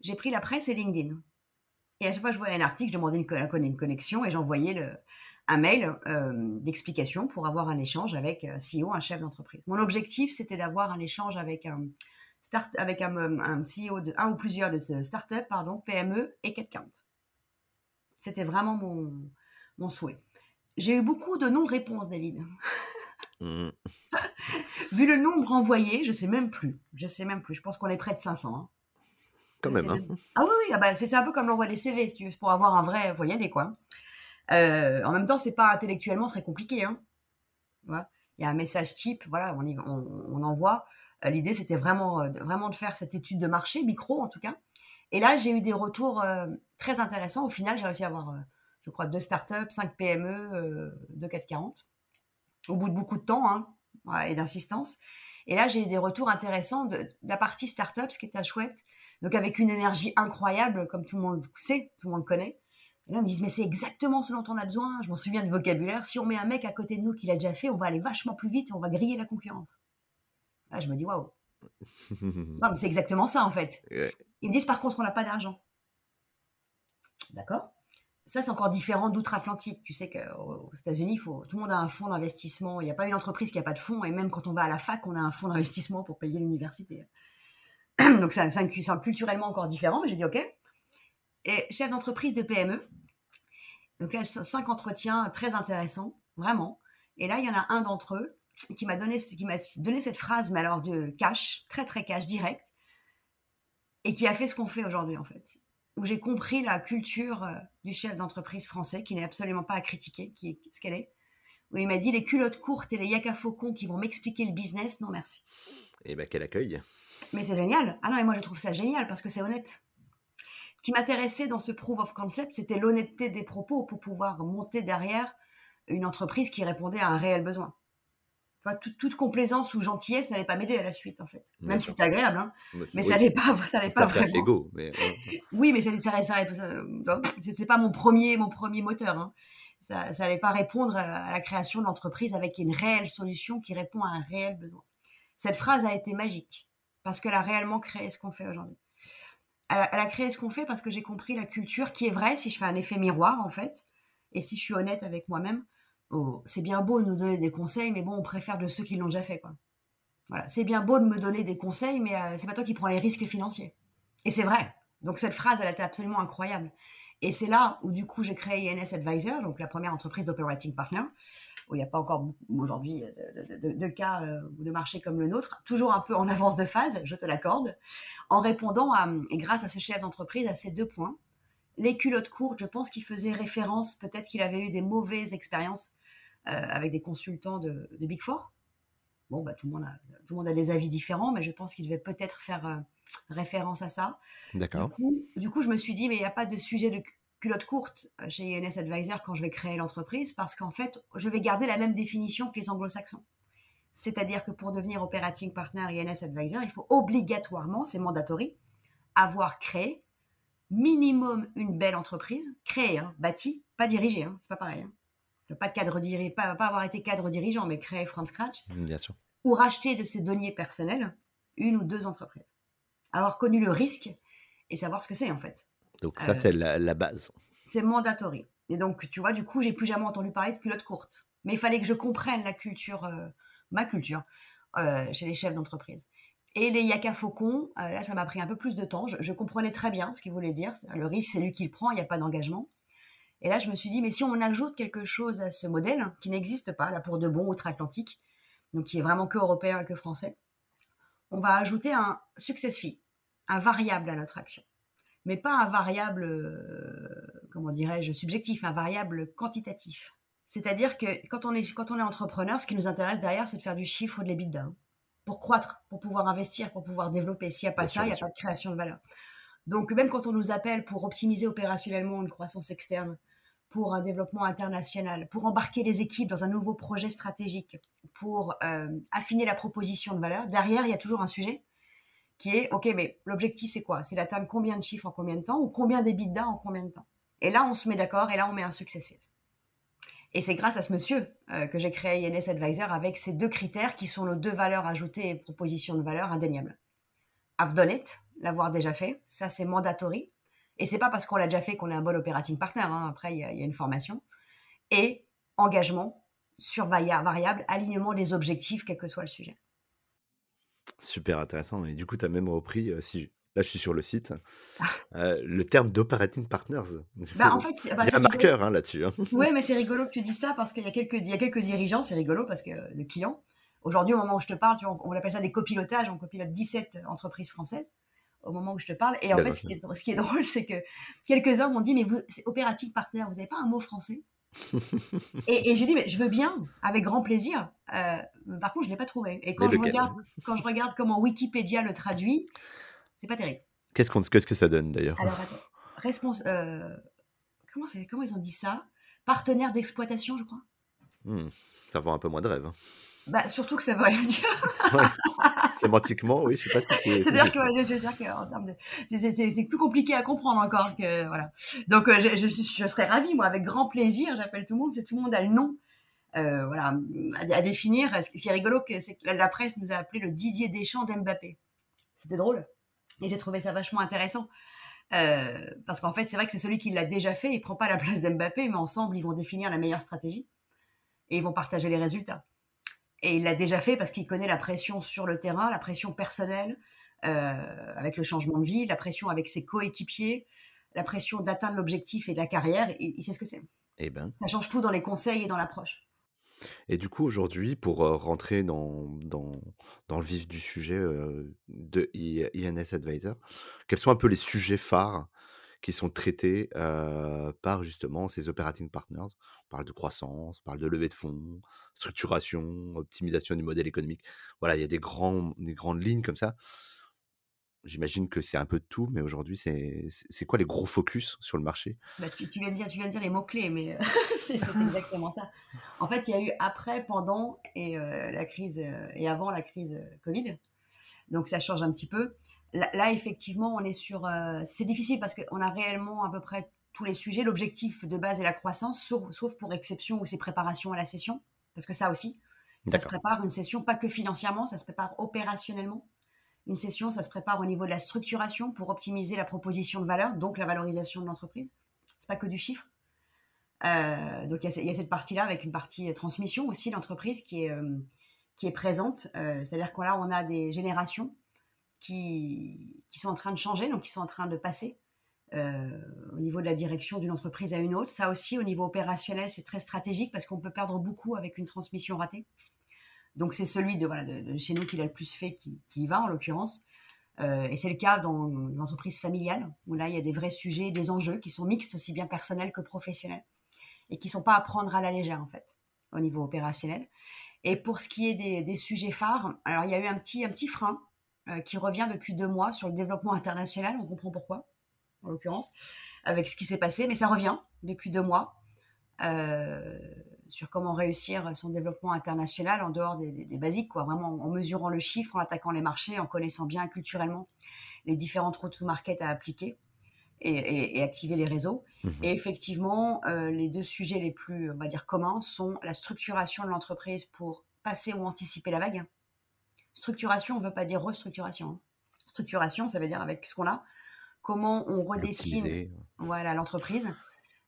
J'ai pris la presse et LinkedIn. Et à chaque fois que je voyais un article, je demandais une, une connexion et j'envoyais un mail euh, d'explication pour avoir un échange avec un CEO, un chef d'entreprise. Mon objectif, c'était d'avoir un échange avec un, start, avec un, un, CEO de un ou plusieurs de ce start-up, pardon, PME et quelqu'un. C'était vraiment mon, mon souhait. J'ai eu beaucoup de non-réponses, David. Mmh. [laughs] Vu le nombre envoyé, je sais même plus. Je sais même plus. Je pense qu'on est près de 500. Hein. Quand même. Hein. Ah oui, oui. Ah bah, c'est un peu comme l'envoi des CV, si tu veux, pour avoir un vrai. Faut y aller, quoi. Euh, en même temps, c'est pas intellectuellement très compliqué. Hein. Il y a un message type, voilà, on, on, on envoie. Euh, l'idée, c'était vraiment, euh, vraiment de faire cette étude de marché, micro en tout cas. Et là, j'ai eu des retours euh, très intéressants. Au final, j'ai réussi à avoir, je crois, deux startups, cinq PME, deux 440, au bout de beaucoup de temps hein, et d'insistance. Et là, j'ai eu des retours intéressants de, la partie startup, ce qui était chouette. Donc, avec une énergie incroyable, comme tout le monde sait, tout le monde connaît. Et là, ils me disent, mais c'est exactement ce dont on a besoin. Je m'en souviens du vocabulaire. Si on met un mec à côté de nous qui l'a déjà fait, on va aller vachement plus vite et on va griller la concurrence je me dis, waouh. [laughs] c'est exactement ça, en fait. Ils me disent, par contre, on n'a pas d'argent. D'accord? Ça, c'est encore différent d'outre-Atlantique. Tu sais qu'aux États-Unis, faut, tout le monde a un fonds d'investissement. Il n'y a pas une entreprise qui n'a pas de fonds. Et même quand on va à la fac, on a un fonds d'investissement pour payer l'université. [clears throat] Donc, c'est un culturellement encore différent. Mais j'ai dit, OK. Et chef d'entreprise de PME. Donc là, cinq entretiens très intéressants, vraiment. Et là, il y en a un d'entre eux qui m'a donné, qui m'a donné cette phrase, mais alors de cash, très très cash, direct, et qui a fait ce qu'on fait aujourd'hui en fait. Où j'ai compris la culture euh, du chef d'entreprise français, qui n'est absolument pas à critiquer, qui est ce qu'elle est. Où il m'a dit les culottes courtes et les yaka faucons qui vont m'expliquer le business, non merci. Et eh ben quel accueil. Mais c'est génial. Ah non, et moi je trouve ça génial parce que c'est honnête. Ce qui m'intéressait dans ce proof of concept, c'était l'honnêteté des propos pour pouvoir monter derrière une entreprise qui répondait à un réel besoin. Enfin, toute, complaisance ou gentillesse n'allait pas m'aider à la suite, en fait. Même si c'était agréable, hein. mais, ça n'allait pas, ça allait pas vraiment. mais, [laughs] oui, mais ça, c'était pas mon premier, mon premier moteur. Hein. Ça n'allait pas répondre à la création de l'entreprise avec une réelle solution qui répond à un réel besoin. Cette phrase a été magique parce qu'elle a réellement créé ce qu'on fait aujourd'hui. Elle, a créé ce qu'on fait parce que j'ai compris la culture qui est vraie si je fais un effet miroir, en fait, et si je suis honnête avec moi-même C'est bien beau de nous donner des conseils, mais bon, on préfère de ceux qui l'ont déjà fait. Voilà, c'est bien beau de me donner des conseils, mais euh, c'est pas toi qui prends les risques financiers. Et c'est vrai. Donc cette phrase, elle été absolument incroyable. Et c'est là où du coup j'ai créé INS Advisor, donc la première entreprise d'operating partner, où il n'y a pas encore aujourd'hui de, cas euh, ou de marché comme le nôtre, toujours un peu en avance de phase, je te l'accorde, en répondant à, et grâce à ce chef d'entreprise à ces deux points. Les culottes courtes, je pense qu'il faisait référence, peut-être qu'il avait eu des mauvaises expériences euh, avec des consultants de, Big Four. Bon, bah, tout, le monde a, tout le monde a des avis différents, mais je pense qu'il devait peut-être faire euh, référence à ça. D'accord. Du coup, je me suis dit, mais il n'y a pas de sujet de culotte courte euh, chez INS Advisor quand je vais créer l'entreprise, parce qu'en fait, je vais garder la même définition que les anglo-saxons. C'est-à-dire que pour devenir operating partner INS Advisor, il faut obligatoirement, c'est mandatory, avoir créé minimum une belle entreprise, créée, hein, bâtie, pas dirigée, hein, c'est pas pareil. Hein pas, cadre pas, pas avoir été cadre dirigeant, mais créer from scratch. Mmh, bien sûr. Ou racheter de ses deniers personnels une ou deux entreprises. Avoir connu le risque et savoir ce que c'est en fait. Donc ça, c'est la, base. C'est mandatory. Et donc, tu vois, du coup, j'ai plus jamais entendu parler de culotte courte. Mais il fallait que je comprenne la culture, euh, ma culture, euh, chez les chefs d'entreprise. Et les yaka faucons, euh, là, ça m'a pris un peu plus de temps. Je, je comprenais très bien ce qu'ils voulaient dire. Le risque, c'est lui qui le prend, il n'y a pas d'engagement. Et là, je me suis dit, mais si on ajoute quelque chose à ce modèle, qui n'existe pas, là, pour de bon, outre-Atlantique, donc qui est vraiment que européen et que français, on va ajouter un success fee, un variable à notre action. Mais pas un variable, euh, comment dirais-je, subjectif, un variable quantitatif. C'est-à-dire que quand on, est, quand on est entrepreneur, ce qui nous intéresse derrière, c'est de faire du chiffre ou de l'EBITDA. Hein, pour croître, pour pouvoir investir, pour pouvoir développer. S'il n'y a pas ça, il n'y a pas de création de valeur. Donc même quand on nous appelle pour optimiser opérationnellement une croissance externe, pour un développement international, pour embarquer les équipes dans un nouveau projet stratégique, pour euh, affiner la proposition de valeur, derrière, il y a toujours un sujet qui est, OK, mais l'objectif, c'est quoi? C'est d'atteindre combien de chiffres en combien de temps ou combien d'EBITDA en combien de temps? Et là, on se met d'accord et là, on met un success rate. Et c'est grâce à ce monsieur euh, que j'ai créé INS Advisor avec ces deux critères qui sont nos deux valeurs ajoutées et propositions de valeur indéniables. I've done it, l'avoir déjà fait, ça c'est mandatory. Et c'est pas parce qu'on l'a déjà fait qu'on est un bon operating partner. Hein. Après, il y, a une formation. Et engagement sur variable, alignement des objectifs, quel que soit le sujet. Super intéressant. Et du coup, tu as même repris, euh, si là je suis sur le site, ah. euh, le terme d'operating partners. Bah, en fait, bah, il y a un marqueur hein, là-dessus. Hein. [laughs] Oui, mais c'est rigolo que tu dis ça parce qu'il y, a quelques, y a quelques dirigeants, c'est rigolo parce que le client, aujourd'hui, au moment où je te parle, on, on appelle ça des copilotages, on copilote 17 entreprises françaises au moment où je te parle. Et en fait, ce qui, est, drôle, c'est que quelques-uns m'ont dit, mais vous, c'est opérative partner, vous n'avez pas un mot français? [laughs] Et, je lui dis, mais je veux bien, avec grand plaisir. Euh, par contre, je ne l'ai pas trouvé. Et quand je, regarde, quand je regarde comment Wikipédia le traduit, c'est pas terrible. Qu'est-ce, qu'on, qu'est-ce que ça donne d'ailleurs? Alors, attends. Euh, comment, comment ils ont dit ça? Partenaire d'exploitation, je crois? Hmm, ça vend un peu moins de rêve. Hein. Bah, surtout que ça veut rien dire. [laughs] Sémantiquement, oui, je sais pas ce que c'est. C'est-à-dire que, termes de, c'est plus compliqué à comprendre encore que, voilà. Donc, euh, je, je, serais ravie, moi, avec grand plaisir, j'appelle tout le monde, c'est tout le monde a le nom, euh, voilà, à, définir. Ce qui est rigolo, c'est que la, presse nous a appelé le Didier Deschamps d'Mbappé. C'était drôle. Et j'ai trouvé ça vachement intéressant. Euh, parce qu'en fait, c'est vrai que c'est celui qui l'a déjà fait, il prend pas la place d'Mbappé, mais ensemble, ils vont définir la meilleure stratégie et ils vont partager les résultats. Et il l'a déjà fait parce qu'il connaît la pression sur le terrain, la pression personnelle, euh, avec le changement de vie, la pression avec ses coéquipiers, la pression d'atteindre l'objectif et de la carrière. Et il sait ce que c'est. Eh ben. Ça change tout dans les conseils et dans l'approche. Et du coup, aujourd'hui, pour euh, rentrer dans, dans, dans, le vif du sujet euh, de INS Advisor, quels sont un peu les sujets phares qui sont traités par justement ces operating partners. On parle de croissance, on parle de levée de fonds, structuration, optimisation du modèle économique. Voilà, il y a des, grands, des grandes lignes comme ça. J'imagine que c'est un peu de tout, mais aujourd'hui, c'est quoi les gros focus sur le marché? Bah, tu, viens de dire, tu viens de dire les mots-clés, mais [laughs] c'est [laughs] exactement ça. En fait, il y a eu après, pendant et la crise et avant la crise Covid. Donc ça change un petit peu. Là, effectivement, on est sur. c'est difficile parce qu'on a réellement à peu près tous les sujets. L'objectif de base est la croissance, sauf, sauf pour exception où c'est préparation à la session, parce que ça aussi, ça se prépare une session pas que financièrement, ça se prépare opérationnellement. Une session, ça se prépare au niveau de la structuration pour optimiser la proposition de valeur, donc la valorisation de l'entreprise. C'est pas que du chiffre. Euh, donc il y, a cette partie-là avec une partie euh, transmission aussi l'entreprise qui est euh, qui est présente. C'est-à-dire qu'on là on a des générations qui sont en train de changer, donc qui sont en train de passer au niveau de la direction d'une entreprise à une autre. Ça aussi, au niveau opérationnel, c'est très stratégique parce qu'on peut perdre beaucoup avec une transmission ratée. Donc c'est celui de, chez nous qui l'a le plus fait qui, y va en l'occurrence. Euh, et c'est le cas dans les entreprises familiales, où là il y a des vrais sujets, des enjeux qui sont mixtes, aussi bien personnels que professionnels, et qui ne sont pas à prendre à la légère en fait, au niveau opérationnel. Et pour ce qui est des, sujets phares, alors il y a eu un petit, un petit frein euh, qui revient depuis deux mois sur le développement international, on comprend pourquoi, en l'occurrence, avec ce qui s'est passé, mais ça revient depuis deux mois. Euh, sur comment réussir son développement international en dehors des, basiques, quoi, vraiment en mesurant le chiffre, en attaquant les marchés, en connaissant bien culturellement les différentes routes to market à appliquer et, activer les réseaux. Mmh et effectivement, euh, les deux sujets les plus, on va dire, communs sont la structuration de l'entreprise pour passer ou anticiper la vague. Structuration, on ne veut pas dire restructuration. Hein. Structuration, ça veut dire avec ce qu'on a, comment on redessine voilà l'entreprise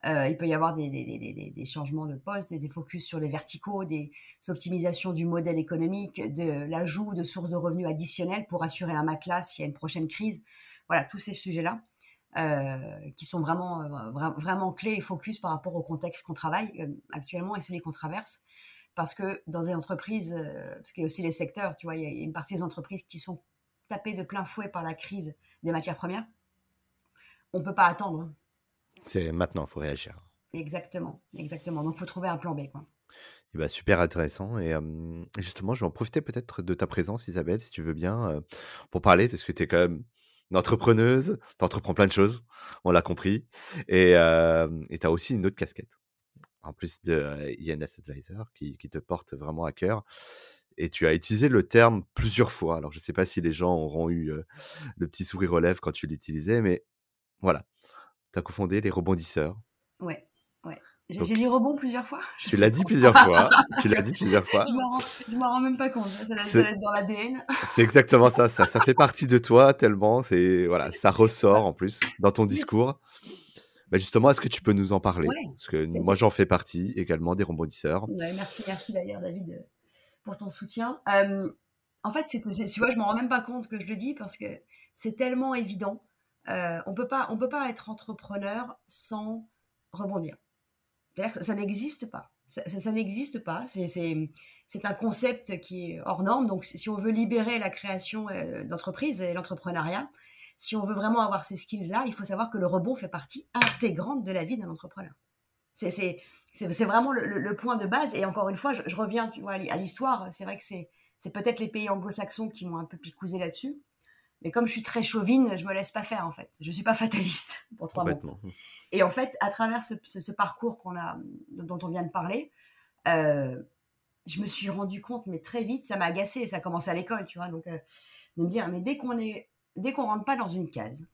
euh, il peut y avoir des, changements de poste, des, focus sur les verticaux, des optimisations du modèle économique, de l'ajout de sources de revenus additionnelles pour assurer un matelas s'il y a une prochaine crise. Voilà, tous ces sujets-là euh, qui sont vraiment, euh, vraiment clés et focus par rapport au contexte qu'on travaille actuellement et celui qu'on traverse. Parce que dans des entreprises, parce qu'il y a aussi les secteurs, tu vois, il y a une partie des entreprises qui sont tapées de plein fouet par la crise des matières premières. On ne peut pas attendre. C'est maintenant, il faut réagir. Exactement, exactement. Donc, il faut trouver un plan B. Quoi. Et bah, super intéressant. Et justement, je vais en profiter peut-être de ta présence, Isabelle, si tu veux bien, pour parler, parce que tu es quand même une entrepreneuse, tu entreprends plein de choses, on l'a compris. Et tu as aussi une autre casquette, en plus de INS Advisor, qui, qui, te porte vraiment à cœur. Et tu as utilisé le terme plusieurs fois. Alors, je ne sais pas si les gens auront eu le petit sourire aux lèvres quand tu l'utilisais, mais voilà tu as cofondé les rebondisseurs. Ouais, ouais. J'ai dit rebond plusieurs fois. [laughs] tu l'as dit plusieurs fois. [laughs] tu l'as dit plusieurs fois. Je ne m'en rends même pas compte. Ça, doit être dans l'ADN. c'est exactement ça, ça. Ça fait partie de toi tellement. C'est voilà, ça [laughs] ressort en plus dans ton discours. Bah justement, est-ce que tu peux nous en parler? Parce que moi, j'en fais partie également des rebondisseurs. merci, merci d'ailleurs, David, pour ton soutien. Euh, en fait, c'est, tu vois, je m'en rends même pas compte que je le dis parce que c'est tellement évident. Euh, on peut pas, on peut pas être entrepreneur sans rebondir. Ça, ça n'existe pas. Ça, n'existe pas. C'est un concept qui est hors norme. Donc, si on veut libérer la création euh, d'entreprise et l'entrepreneuriat, si on veut vraiment avoir ces skills-là, il faut savoir que le rebond fait partie intégrante de la vie d'un entrepreneur. C'est vraiment le, point de base. Et encore une fois, je, reviens tu vois, à l'histoire. C'est vrai que c'est peut-être les pays anglo-saxons qui m'ont un peu picousé là-dessus. Mais comme je suis très chauvine, je me laisse pas faire en fait. Je suis pas fataliste [laughs] pour trois mots. Et en fait, à travers ce, parcours qu'on a, dont on vient de parler, euh, je me suis rendu compte, mais très vite, ça m'a agacé. Ça a commencé à l'école, tu vois. Donc, euh, de me dire, mais dès qu'on est, dès qu'on rentre pas dans une case,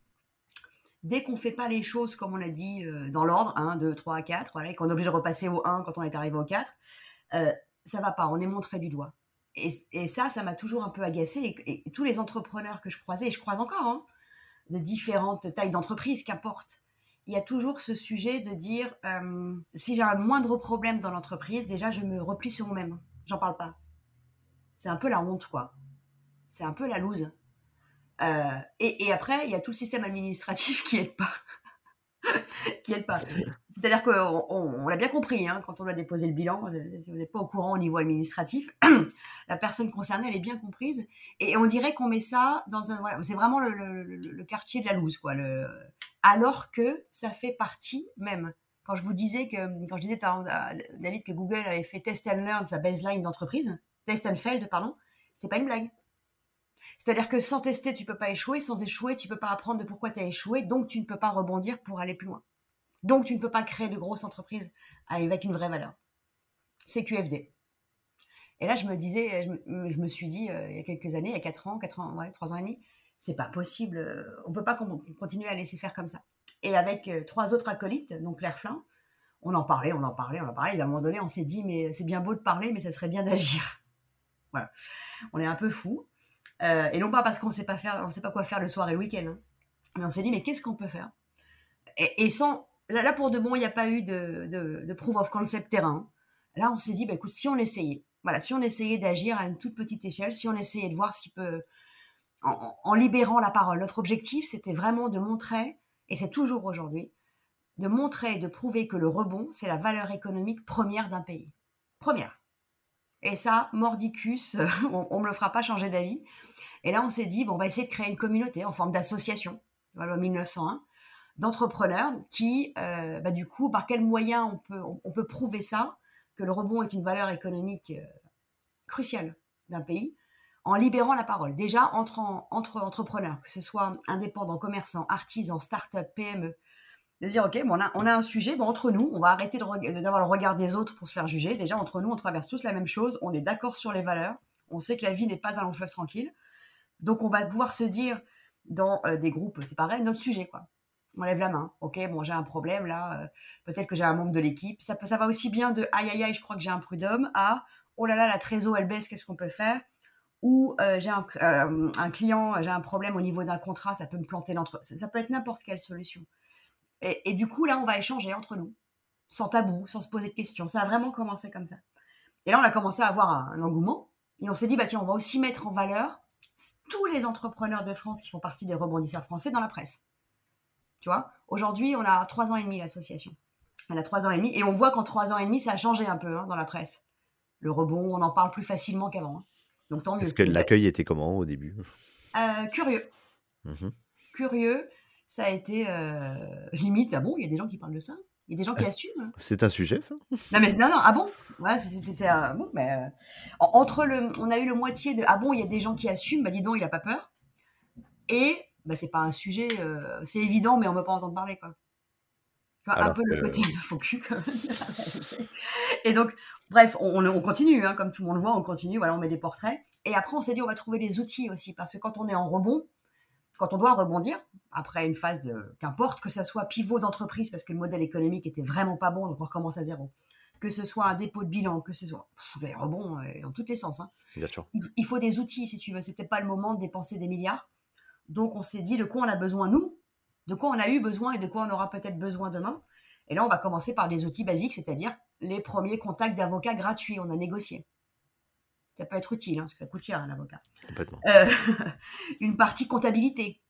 dès qu'on fait pas les choses comme on l'a dit euh, dans l'ordre, 1, 2, 3, 4, voilà, et qu'on est obligé de repasser au 1 quand on est arrivé au 4, ça va pas. On est montré du doigt. Et, ça, ça m'a toujours un peu agacé. Et, tous les entrepreneurs que je croisais, et je croise encore, hein, de différentes tailles d'entreprise, qu'importe, il y a toujours ce sujet de dire euh, si j'ai un moindre problème dans l'entreprise, déjà je me replie sur moi-même. J'en parle pas. C'est un peu la honte, quoi. C'est un peu la loose. Euh, et, après, il y a tout le système administratif qui aide pas. [laughs] qui aide pas. C'est-à-dire qu'on on, l'a bien compris, hein, quand on a déposé le bilan, si vous n'êtes pas au courant au niveau administratif, [clears throat] la personne concernée, elle est bien comprise. Et on dirait qu'on met ça dans un... C'est vraiment le, quartier de la loose, quoi. Alors que ça fait partie même. Quand je vous disais que, quand je disais à David que Google avait fait Test and Learn, sa baseline d'entreprise, Test and Failed, pardon, c'est pas une blague. C'est-à-dire que sans tester, tu peux pas échouer. Sans échouer, tu peux pas apprendre de pourquoi tu as échoué. Donc, tu ne peux pas rebondir pour aller plus loin. Donc, tu ne peux pas créer de grosses entreprises avec une vraie valeur. C'est QFD. Et là, je me disais, je me, suis dit, euh, il y a quelques années, il y a 4 ans, 4 ans, ouais, 3 ans et demi, c'est pas possible. Euh, on peut pas continuer à laisser faire comme ça. Et avec euh, trois autres acolytes, donc Claire Flin, on en parlait, on en parlait, on en parlait. Et à un moment donné, on s'est dit, mais c'est bien beau de parler, mais ça serait bien d'agir. [laughs] Voilà. On est un peu fou. Et non pas parce qu'on sait sait pas quoi faire le soir et le week-end. Hein. Mais on s'est dit, mais qu'est-ce qu'on peut faire? Et, sans, là, pour de bon, il n'y a pas eu de, de, proof of concept terrain. Là, on s'est dit, bah, écoute, si on essayait, voilà, si on essayait d'agir à une toute petite échelle, si on essayait de voir ce qui peut, en, libérant la parole. Notre objectif, c'était vraiment de montrer, et c'est toujours aujourd'hui, de montrer, de prouver que le rebond, c'est la valeur économique première d'un pays. Première. Et ça, mordicus, [laughs] on ne me le fera pas changer d'avis. Et là, on s'est dit, bon, on va essayer de créer une communauté en forme d'association, voilà, en 1901, d'entrepreneurs qui, euh, bah, du coup, par quels moyens on peut, prouver ça, que le rebond est une valeur économique euh, cruciale d'un pays, en libérant la parole. Déjà, entre, entre entrepreneurs, que ce soit indépendants, commerçants, artisans, start-up, PME, de dire, OK, bon, on, a, on a un sujet, bon, entre nous, on va arrêter d'avoir le regard des autres pour se faire juger. Déjà, entre nous, on traverse tous la même chose, on est d'accord sur les valeurs, on sait que la vie n'est pas un long fleuve tranquille. Donc, on va pouvoir se dire, dans euh, des groupes, c'est pareil, notre sujet, quoi on lève la main. Ok, bon, j'ai un problème là. Euh, peut-être que j'ai un membre de l'équipe. Ça, ça va aussi bien de aïe aïe aïe, je crois que j'ai un prud'homme à oh là là, la trésor elle baisse, qu'est-ce qu'on peut faire? Ou euh, j'ai euh, un, client, j'ai un problème au niveau d'un contrat, ça peut me planter l'entreprise. Ça, peut être n'importe quelle solution. Et, du coup, là, on va échanger entre nous, sans tabou, sans se poser de questions. Ça a vraiment commencé comme ça. Et là, on a commencé à avoir un, engouement. Et on s'est dit, bah tiens, on va aussi mettre en valeur tous les entrepreneurs de France qui font partie des rebondisseurs français dans la presse. Tu vois, aujourd'hui, on a trois ans et demi l'association. Elle a trois ans et demi et on voit qu'en trois ans et demi, ça a changé un peu hein, dans la presse. Le rebond, on en parle plus facilement qu'avant. Hein. Donc tant mieux. Est-ce que l'accueil était comment au début? Euh, Curieux. Mmh curieux. Ça a été euh, limite. Ah bon, il y a des gens qui parlent de ça? Il y a des gens qui euh, assument? C'est un sujet, ça Non, mais non, non. Ah bon? Ouais, c'est, bon, mais entre le, on a eu le moitié de. Ah bon, il y a des gens qui assument. Bah dis donc, il a pas peur. Et bah, c'est pas un sujet, euh, c'est évident, mais on ne veut pas entendre parler, quoi. un peu le côté faux cul, quand même. [laughs] et donc, bref, on, on continue, hein, comme tout le monde le voit, on continue, voilà, on met des portraits. Et après, on s'est dit, on va trouver des outils aussi, parce que quand on est en rebond, quand on doit rebondir, après une phase de, qu'importe que ça soit pivot d'entreprise, parce que le modèle économique était vraiment pas bon, donc on recommence à zéro, que ce soit un dépôt de bilan, que ce soit les rebonds euh, dans tous les sens. Hein. Bien sûr. Il, il, faut des outils, si tu veux. Peut-être pas le moment de dépenser des milliards. Donc on s'est dit de quoi on a besoin nous, de quoi on a eu besoin et de quoi on aura peut-être besoin demain? Et là, on va commencer par des outils basiques, c'est-à-dire les premiers contacts d'avocats gratuits. On a négocié. Ça peut être utile, hein, parce que ça coûte cher un avocat. Complètement. Euh, [laughs] une partie comptabilité,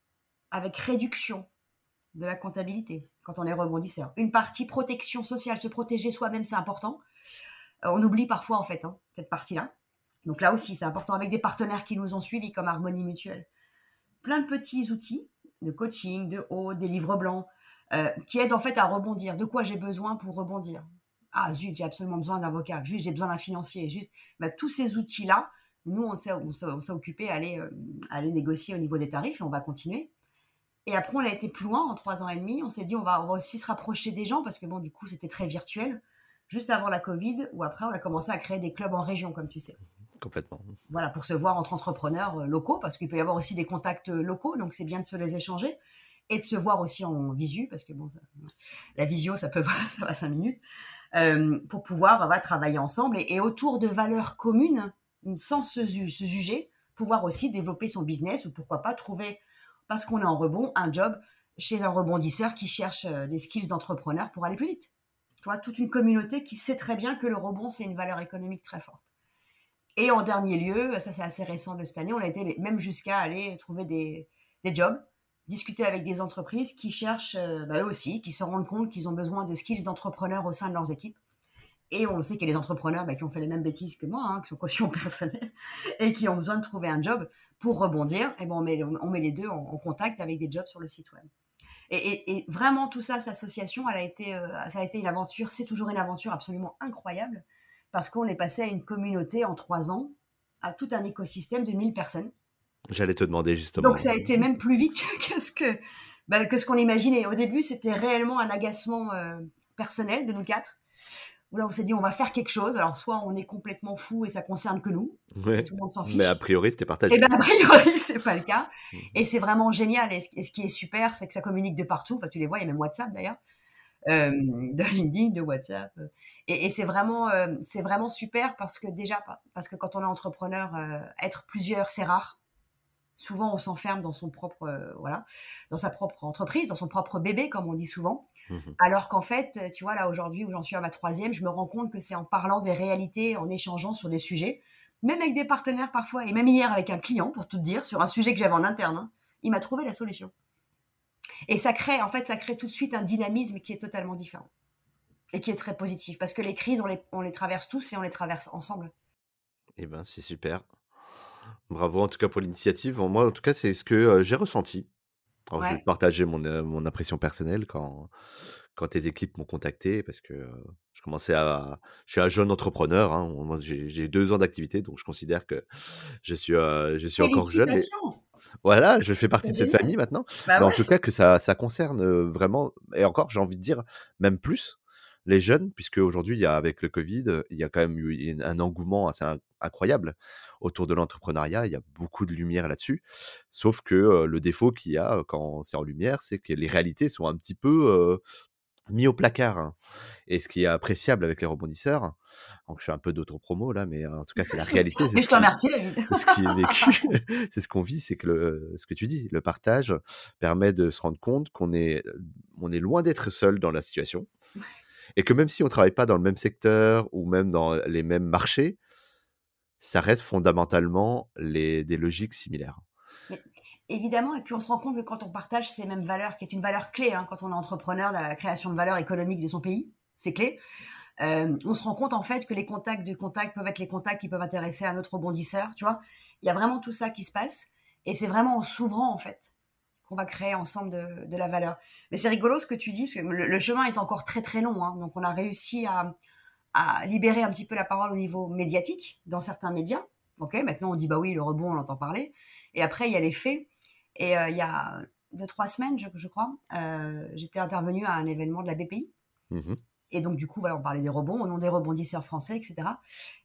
avec réduction de la comptabilité quand on est rebondisseur. Une partie protection sociale, se protéger soi-même, c'est important. Euh, on oublie parfois, en fait, hein, cette partie-là. Donc là aussi, c'est important avec des partenaires qui nous ont suivis, comme Harmonie Mutuelle plein de petits outils de coaching, de haut, des livres blancs, euh, qui aident en fait à rebondir. De quoi j'ai besoin pour rebondir? Ah zut, j'ai absolument besoin d'un avocat, juste j'ai besoin d'un financier, juste bah, tous ces outils-là, nous on s'est occupé à aller, euh, aller négocier au niveau des tarifs et on va continuer. Et après on a été plus loin en trois ans et demi, on s'est dit on va, on va aussi se rapprocher des gens parce que bon du coup c'était très virtuel, juste avant la Covid, ou après on a commencé à créer des clubs en région comme tu sais. Complètement. Voilà, pour se voir entre entrepreneurs euh, locaux, parce qu'il peut y avoir aussi des contacts euh, locaux, donc c'est bien de se les échanger et de se voir aussi en visu, parce que bon, la visio, ça peut [laughs] ça va cinq minutes, euh, pour pouvoir travailler ensemble et, autour de valeurs communes, sans se, juger, pouvoir aussi développer son business ou pourquoi pas trouver, parce qu'on est en rebond, un job chez un rebondisseur qui cherche des skills d'entrepreneur pour aller plus vite. Tu vois, toute une communauté qui sait très bien que le rebond, c'est une valeur économique très forte. Et en dernier lieu, ça c'est assez récent de cette année, on a été même jusqu'à aller trouver des, jobs, discuter avec des entreprises qui cherchent, euh, bah, eux aussi, qui se rendent compte qu'ils ont besoin de skills d'entrepreneurs au sein de leurs équipes. Et on sait qu'il y a des entrepreneurs bah, qui ont fait les mêmes bêtises que moi, hein, qui sont [laughs] caution personnelle, et qui ont besoin de trouver un job pour rebondir. Et bon, on met, on met les deux en, contact avec des jobs sur le site web. Et, vraiment, tout ça, cette association, elle a été, euh, ça a été une aventure, c'est toujours une aventure absolument incroyable parce qu'on est passé à une communauté en trois ans, à tout un écosystème de 1000 personnes. J'allais te demander justement. Donc ça a été même plus vite [laughs] que ce que, bah, que ce qu'on imaginait. Au début, c'était réellement un agacement euh, personnel de nous quatre. Où là, on s'est dit, on va faire quelque chose. Alors, soit on est complètement fou et ça concerne que nous. Tout le monde s'en fiche. Mais a priori, c'était partagé. Et bien, a priori, [laughs] c'est pas le cas. Mmh. Et c'est vraiment génial. Et ce, qui est super, c'est que ça communique de partout. Enfin, tu les vois, il y a même WhatsApp d'ailleurs. Euh, de LinkedIn, de WhatsApp. Et, c'est vraiment, euh, c'est vraiment super parce que déjà, parce que quand on est entrepreneur, être plusieurs, c'est rare souvent on s'enferme dans son propre euh, voilà dans sa propre entreprise dans son propre bébé comme on dit souvent mmh alors qu'en fait tu vois là aujourd'hui où j'en suis à ma troisième je me rends compte que c'est en parlant des réalités en échangeant sur des sujets même avec des partenaires parfois et même hier avec un client pour tout dire sur un sujet que j'avais en interne hein, il m'a trouvé la solution et ça crée en fait ça crée tout de suite un dynamisme qui est totalement différent et qui est très positif parce que les crises on les, on les traverse tous et on les traverse ensemble eh ben c'est super Bravo en tout cas pour l'initiative. Moi, en tout cas, c'est ce que j'ai ressenti. Alors, je vais partager mon, mon impression personnelle quand, quand tes équipes m'ont contacté parce que je commençais à. Je suis un jeune entrepreneur. Hein. Moi, j'ai deux ans d'activité, donc je considère que je suis, je suis encore jeune. Voilà, je fais partie de cette famille maintenant. Bah Mais en tout cas, que ça, ça concerne vraiment, et encore, j'ai envie de dire, même plus, les jeunes, puisque aujourd'hui, il y a, avec le Covid, il y a quand même eu un engouement assez incroyable autour de l'entrepreneuriat. Il y a beaucoup de lumière là-dessus. Sauf que le défaut qu'il y a quand c'est en lumière, c'est que les réalités sont un petit peu mis au placard. Hein. Et ce qui est appréciable avec les rebondisseurs, donc je fais un peu d'auto-promo là, mais en tout cas, c'est la [laughs] réalité. je te remercie, Ce qui est vécu, [laughs] c'est ce qu'on vit, c'est que le, ce que tu dis, le partage permet de se rendre compte qu'on est, on est loin d'être seul dans la situation. Et que même si on ne travaille pas dans le même secteur ou même dans les mêmes marchés, ça reste fondamentalement les, des logiques similaires. évidemment, et puis on se rend compte que quand on partage ces mêmes valeurs, qui est une valeur clé hein, quand on est entrepreneur, la création de valeur économique de son pays, c'est clé. Euh, on se rend compte en fait que les contacts de contact peuvent être les contacts qui peuvent intéresser un autre rebondisseur, tu vois. Il y a vraiment tout ça qui se passe, et c'est vraiment en s'ouvrant en fait qu'on va créer ensemble de, la valeur. Mais c'est rigolo ce que tu dis, parce que le, chemin est encore très très long, hein. donc on a réussi à, à libérer un petit peu la parole au niveau médiatique dans certains médias. Ok, maintenant on dit bah oui, le rebond, on l'entend parler. Et après, il y a les faits. Et euh, il y a deux, trois semaines, je, crois, euh, j'étais intervenue à un événement de la BPI. Mmh et donc, du coup, voilà, on parlait des rebonds, au nom des rebondisseurs français, etc.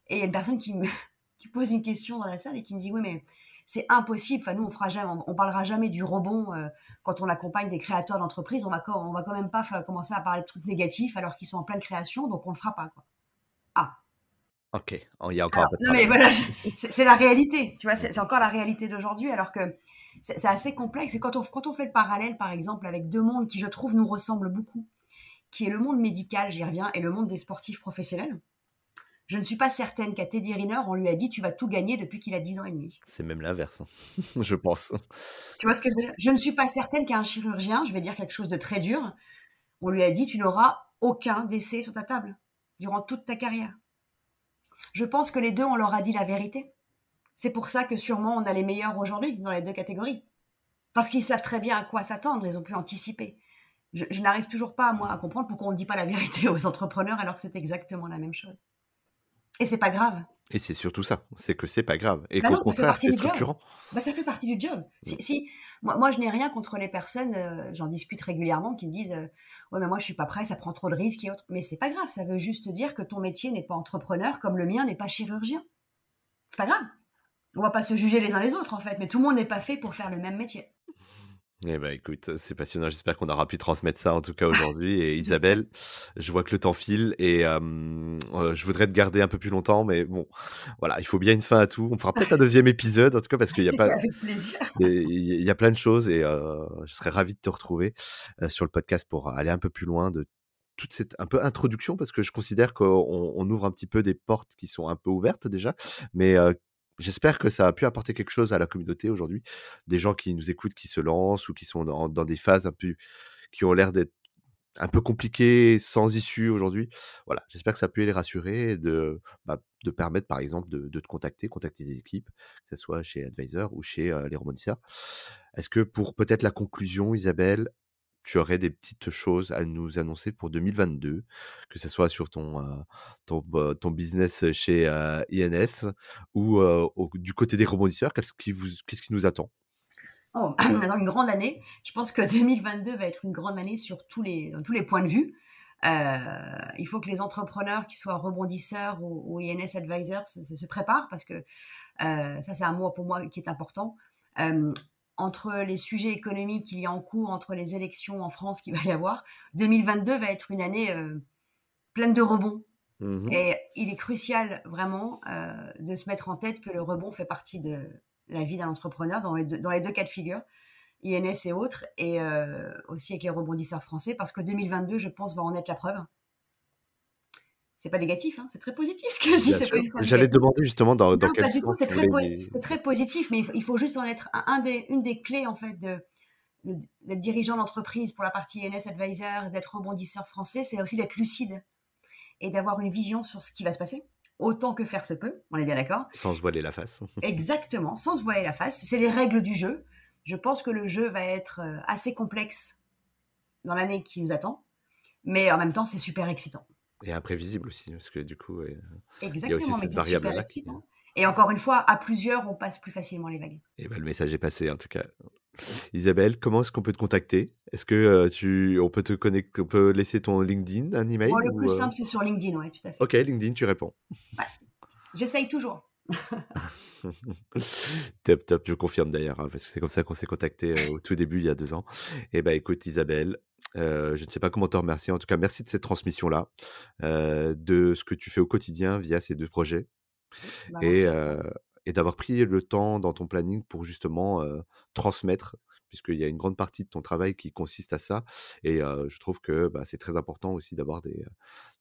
Et il y a une personne qui me [laughs] qui pose une question dans la salle et qui me dit Oui, mais c'est impossible. Enfin, nous, on fera jamais, on, parlera jamais du rebond euh, quand on accompagne des créateurs d'entreprise. On va, on va quand même pas commencer à parler de trucs négatifs alors qu'ils sont en pleine création, donc on le fera pas. Quoi. Ah. Ok, oh, il y a encore un peu de Non, mais voilà, c'est la réalité, tu vois, c'est encore la réalité d'aujourd'hui, alors que c'est assez complexe. Et quand on, quand on fait le parallèle, par exemple, avec deux mondes qui, je trouve, nous ressemblent beaucoup, qui est le monde médical, j'y reviens, et le monde des sportifs professionnels, je ne suis pas certaine qu'à Teddy Riner, on lui a dit tu vas tout gagner depuis qu'il a 10 ans et demi. C'est même l'inverse, hein, [laughs] je pense. Tu vois ce que je veux dire? Je ne suis pas certaine qu'à un chirurgien, je vais dire quelque chose de très dur, on lui a dit tu n'auras aucun décès sur ta table durant toute ta carrière. Je pense que les deux, on leur a dit la vérité. C'est pour ça que sûrement on a les meilleurs aujourd'hui dans les deux catégories. Parce qu'ils savent très bien à quoi s'attendre, ils ont pu anticiper. Je, n'arrive toujours pas, moi, à comprendre pourquoi on ne dit pas la vérité aux entrepreneurs alors que c'est exactement la même chose. Et c'est pas grave. Et c'est surtout ça, c'est que c'est pas grave. Et bah qu'au contraire, c'est structurant. Bah, ça fait partie du job. Si, mm. si moi, moi, je n'ai rien contre les personnes, euh, j'en discute régulièrement, qui me disent euh, Ouais, mais moi, je suis pas prêt, ça prend trop de risques et autres. Mais c'est pas grave, ça veut juste dire que ton métier n'est pas entrepreneur comme le mien n'est pas chirurgien. C'est pas grave. On va pas se juger les uns les autres, en fait, mais tout le monde n'est pas fait pour faire le même métier. Eh ben écoute, c'est passionnant. J'espère qu'on aura pu transmettre ça en tout cas [laughs] aujourd'hui. Et Isabelle, je vois que le temps file et euh, je voudrais te garder un peu plus longtemps, mais bon, voilà, il faut bien une fin à tout. On fera peut-être un deuxième épisode en tout cas parce qu'il y a pas. [laughs] Il y a plein de choses et euh, je serais ravi de te retrouver euh, sur le podcast pour aller un peu plus loin de toute cette un peu introduction parce que je considère qu'on on ouvre un petit peu des portes qui sont un peu ouvertes déjà, mais J'espère que ça a pu apporter quelque chose à la communauté aujourd'hui. Des gens qui nous écoutent, qui se lancent ou qui sont dans, des phases un peu, qui ont l'air d'être un peu compliquées, sans issue aujourd'hui. Voilà, j'espère que ça a pu les rassurer, de, bah, de permettre par exemple de, te contacter, contacter des équipes, que ce soit chez Advisor ou chez les rebondisseurs. Est-ce que pour peut-être la conclusion, Isabelle, tu aurais des petites choses à nous annoncer pour 2022, que ce soit sur ton, bah, ton, business chez INS ou du côté des rebondisseurs, qu'est-ce qui, vous, qu'est-ce qui nous attend? Oh, [clears throat] une grande année. Je pense que 2022 va être une grande année sur tous les, tous les points de vue. il faut que les entrepreneurs, qui soient rebondisseurs ou, INS advisors, se, préparent parce que ça, c'est un mot pour moi qui est important entre les sujets économiques qu'il y a en cours, entre les élections en France qu'il va y avoir, 2022 va être une année euh, pleine de rebonds. Mmh et il est crucial vraiment euh, de se mettre en tête que le rebond fait partie de la vie d'un entrepreneur dans les, deux, dans les, deux, cas de figure, INS et autres, et euh, aussi avec les rebondisseurs français, parce que 2022, je pense, va en être la preuve c'est pas négatif, hein, c'est très positif ce que je dis. J'allais te demander justement dans, dans quel sens c'est très, très, positif, mais il faut juste en être un, des, une des clés en fait de, d'être dirigeant d'entreprise pour la partie NS Advisor, d'être rebondisseur français, c'est aussi d'être lucide et d'avoir une vision sur ce qui va se passer, autant que faire se peut, on est bien d'accord Sans se voiler la face. [laughs] Exactement, sans se voiler la face. C'est les règles du jeu. Je pense que le jeu va être euh, assez complexe dans l'année qui nous attend, mais en même temps, c'est super excitant. Et imprévisible aussi, parce que du coup, il y a aussi cette variable-là. Et encore une fois, à plusieurs, on passe plus facilement les vagues. Et ben, le message est passé, en tout cas. Isabelle, comment est-ce qu'on peut te contacter? Est-ce que euh, tu, on peut te connecter, on peut laisser ton LinkedIn, un email Le plus euh? simple, c'est sur LinkedIn, oui, tout à fait. Ok, LinkedIn, tu réponds. J'essaye toujours. [laughs] top, top, je confirme d'ailleurs, hein, parce que c'est comme ça qu'on s'est contacté euh, au tout début, il y a deux ans. Et eh ben écoute, Isabelle, euh, je ne sais pas comment te remercier. En tout cas, merci de cette transmission-là, euh, de ce que tu fais au quotidien via ces deux projets. Bah, et, et d'avoir pris le temps dans ton planning pour justement transmettre puisqu'il y a une grande partie de ton travail qui consiste à ça. Et je trouve que bah, c'est très important aussi d'avoir des,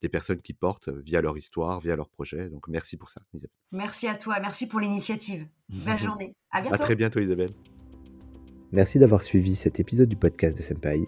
des, personnes qui portent via leur histoire, via leur projet. Donc merci pour ça, Isabelle. Merci à toi, merci pour l'initiative. Belle [laughs] journée. À bientôt. À très bientôt, Isabelle. Merci d'avoir suivi cet épisode du podcast de Senpai.